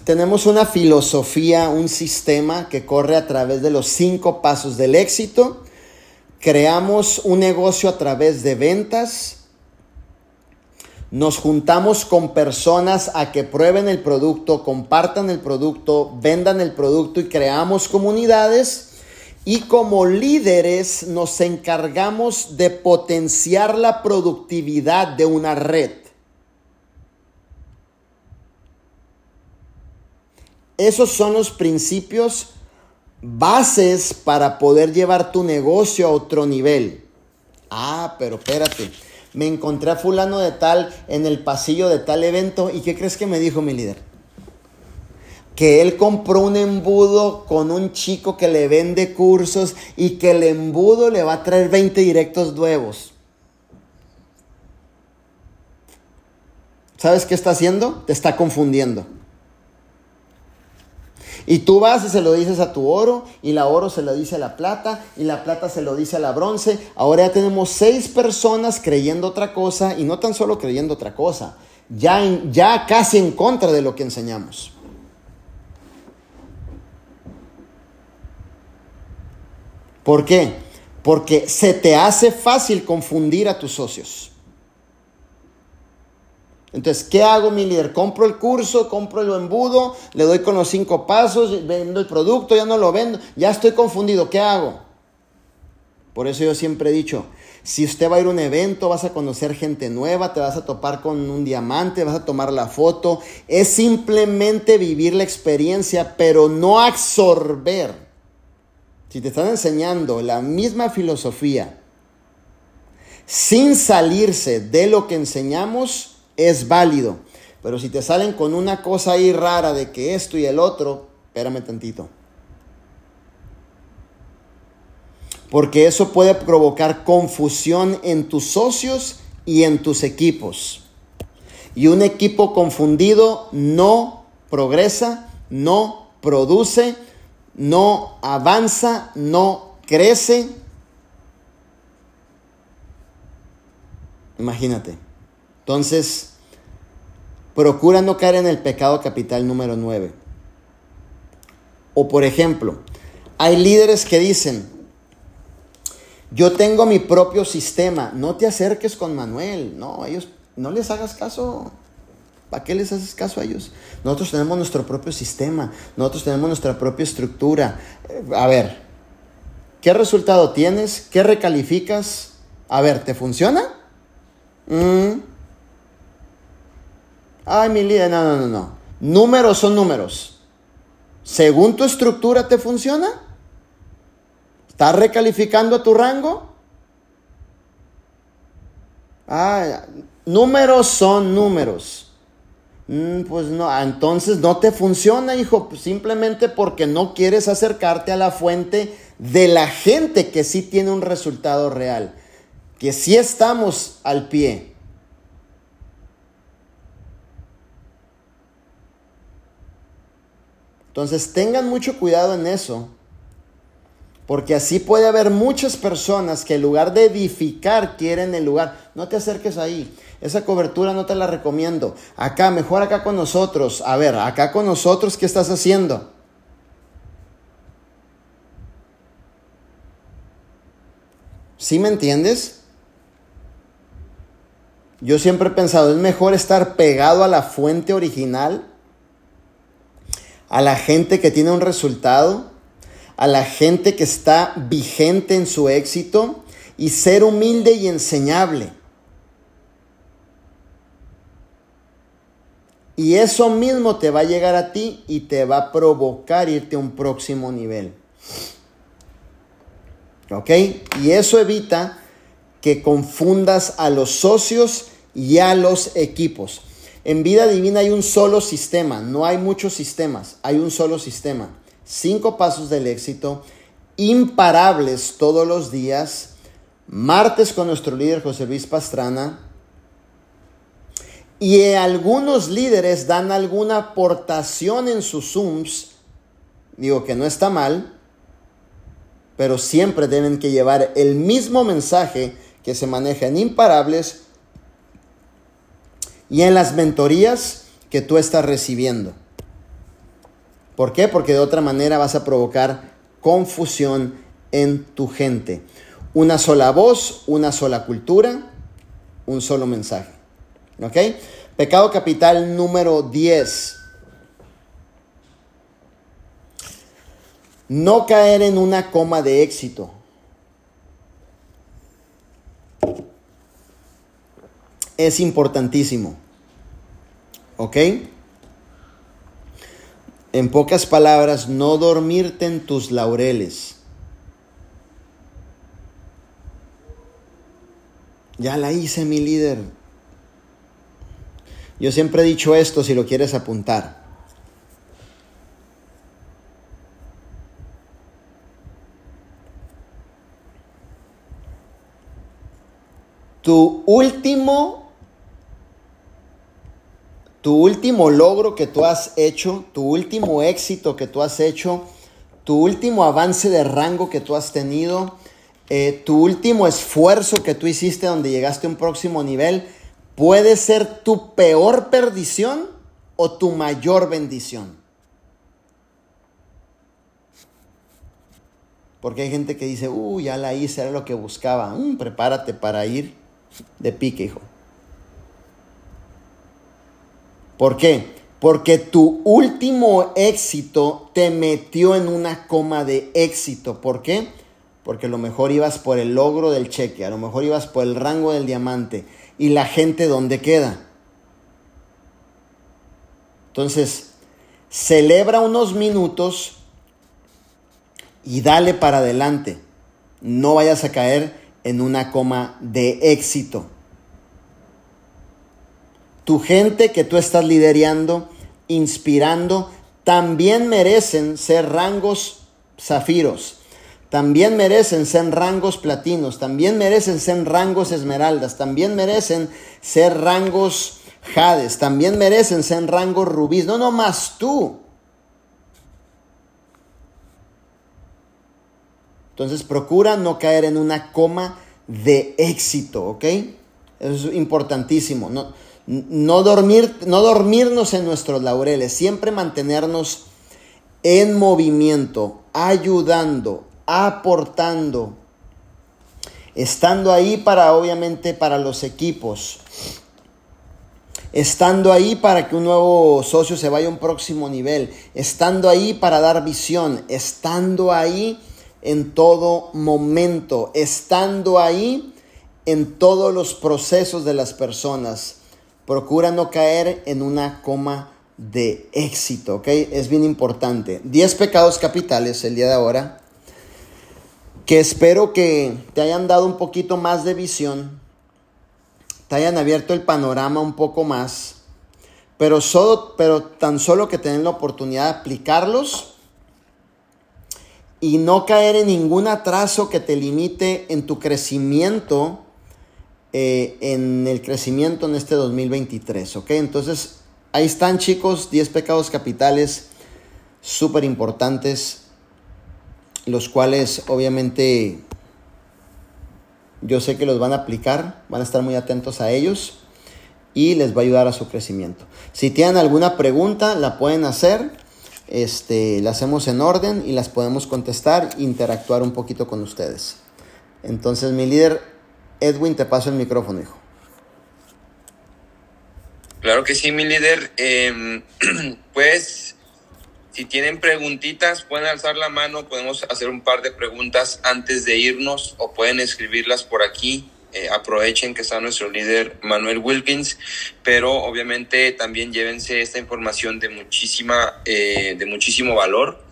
tenemos una filosofía, un sistema que corre a través de los cinco pasos del éxito. Creamos un negocio a través de ventas. Nos juntamos con personas a que prueben el producto, compartan el producto, vendan el producto y creamos comunidades. Y como líderes nos encargamos de potenciar la productividad de una red. Esos son los principios bases para poder llevar tu negocio a otro nivel. Ah, pero espérate. Me encontré a fulano de tal en el pasillo de tal evento y ¿qué crees que me dijo mi líder? Que él compró un embudo con un chico que le vende cursos y que el embudo le va a traer 20 directos nuevos. ¿Sabes qué está haciendo? Te está confundiendo. Y tú vas y se lo dices a tu oro, y la oro se lo dice a la plata, y la plata se lo dice a la bronce. Ahora ya tenemos seis personas creyendo otra cosa, y no tan solo creyendo otra cosa, ya, ya casi en contra de lo que enseñamos. ¿Por qué? Porque se te hace fácil confundir a tus socios. Entonces, ¿qué hago mi líder? Compro el curso, compro el embudo, le doy con los cinco pasos, vendo el producto, ya no lo vendo, ya estoy confundido, ¿qué hago? Por eso yo siempre he dicho, si usted va a ir a un evento, vas a conocer gente nueva, te vas a topar con un diamante, vas a tomar la foto, es simplemente vivir la experiencia, pero no absorber. Si te están enseñando la misma filosofía, sin salirse de lo que enseñamos, es válido. Pero si te salen con una cosa ahí rara de que esto y el otro, espérame tantito. Porque eso puede provocar confusión en tus socios y en tus equipos. Y un equipo confundido no progresa, no produce, no avanza, no crece. Imagínate. Entonces, procura no caer en el pecado capital número 9. O por ejemplo, hay líderes que dicen, yo tengo mi propio sistema, no te acerques con Manuel, no, ellos, no les hagas caso. ¿Para qué les haces caso a ellos? Nosotros tenemos nuestro propio sistema, nosotros tenemos nuestra propia estructura. A ver, ¿qué resultado tienes? ¿Qué recalificas? A ver, ¿te funciona? Mm, Ay, mi líder, no, no, no, no. Números son números. Según tu estructura te funciona. ¿Estás recalificando a tu rango? Ah, números son números. Mm, pues no, ah, entonces no te funciona, hijo, simplemente porque no quieres acercarte a la fuente de la gente que sí tiene un resultado real, que sí estamos al pie. Entonces tengan mucho cuidado en eso, porque así puede haber muchas personas que en lugar de edificar quieren el lugar. No te acerques ahí, esa cobertura no te la recomiendo. Acá, mejor acá con nosotros. A ver, acá con nosotros, ¿qué estás haciendo? ¿Sí me entiendes? Yo siempre he pensado, es mejor estar pegado a la fuente original a la gente que tiene un resultado, a la gente que está vigente en su éxito y ser humilde y enseñable. Y eso mismo te va a llegar a ti y te va a provocar irte a un próximo nivel. ¿Ok? Y eso evita que confundas a los socios y a los equipos. En vida divina hay un solo sistema, no hay muchos sistemas, hay un solo sistema. Cinco pasos del éxito, imparables todos los días. Martes con nuestro líder José Luis Pastrana, y algunos líderes dan alguna aportación en sus Zooms, digo que no está mal, pero siempre deben que llevar el mismo mensaje que se maneja en Imparables y en las mentorías que tú estás recibiendo. ¿Por qué? Porque de otra manera vas a provocar confusión en tu gente. Una sola voz, una sola cultura, un solo mensaje. ¿Ok? Pecado capital número 10. No caer en una coma de éxito. Es importantísimo. En pocas palabras, no dormirte en tus laureles. Ya la hice, mi líder yo siempre he dicho esto si lo quieres apuntar. Tu último, tu último logro que tú has hecho, tu último éxito que tú has hecho, tu último avance de rango que tú has tenido, eh, tu último esfuerzo que tú hiciste donde llegaste a un próximo nivel, puede ser tu peor perdición o tu mayor bendición. Porque hay gente que dice, uy, ya la hice, era lo que buscaba. Mm, prepárate para ir de pique, hijo. ¿Por qué? Porque tu último éxito te metió en una coma de éxito. ¿Por qué? Porque a lo mejor ibas por el logro del cheque, a lo mejor ibas por el rango del diamante, y la gente dónde queda. Entonces, celebra unos minutos y dale para adelante. No vayas a caer en una coma de éxito. Tu gente que tú estás liderando, inspirando, también merecen ser rangos zafiros también merecen ser rangos platinos, también merecen ser rangos esmeraldas, también merecen ser rangos jades, también merecen ser rangos rubíes, no nomás tú. Entonces procura no caer en una coma de éxito, ¿ok? Eso es importantísimo. No, no, dormir, no dormirnos en nuestros laureles, siempre mantenernos en movimiento, ayudando, aportando, estando ahí para, obviamente, para los equipos, estando ahí para que un nuevo socio se vaya a un próximo nivel, estando ahí para dar visión, estando ahí en todo momento, estando ahí en todos los procesos de las personas. Procura no caer en una coma de éxito, ¿ok? Es bien importante. 10 pecados capitales el día de ahora que espero que te hayan dado un poquito más de visión, te hayan abierto el panorama un poco más, pero, pero tan solo que tengan la oportunidad de aplicarlos y no caer en ningún atraso que te limite en tu crecimiento, eh, en el crecimiento en este 2023, ¿ok? Entonces, ahí están chicos, 10 pecados capitales súper importantes los cuales obviamente yo sé que los van a aplicar, van a estar muy atentos a ellos y les va a ayudar a su crecimiento. Si tienen alguna pregunta, la pueden hacer, este, la hacemos en orden y las podemos contestar, interactuar un poquito con ustedes. Entonces, mi líder, Edwin, te paso el micrófono, hijo. Claro que sí, mi líder. Eh, pues, si tienen preguntitas, pueden alzar la mano, podemos hacer un par de preguntas antes de irnos o pueden escribirlas por aquí. Eh, aprovechen que está nuestro líder Manuel Wilkins, pero obviamente también llévense esta información de muchísima, eh, de muchísimo valor,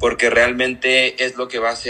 porque realmente es lo que va a hacer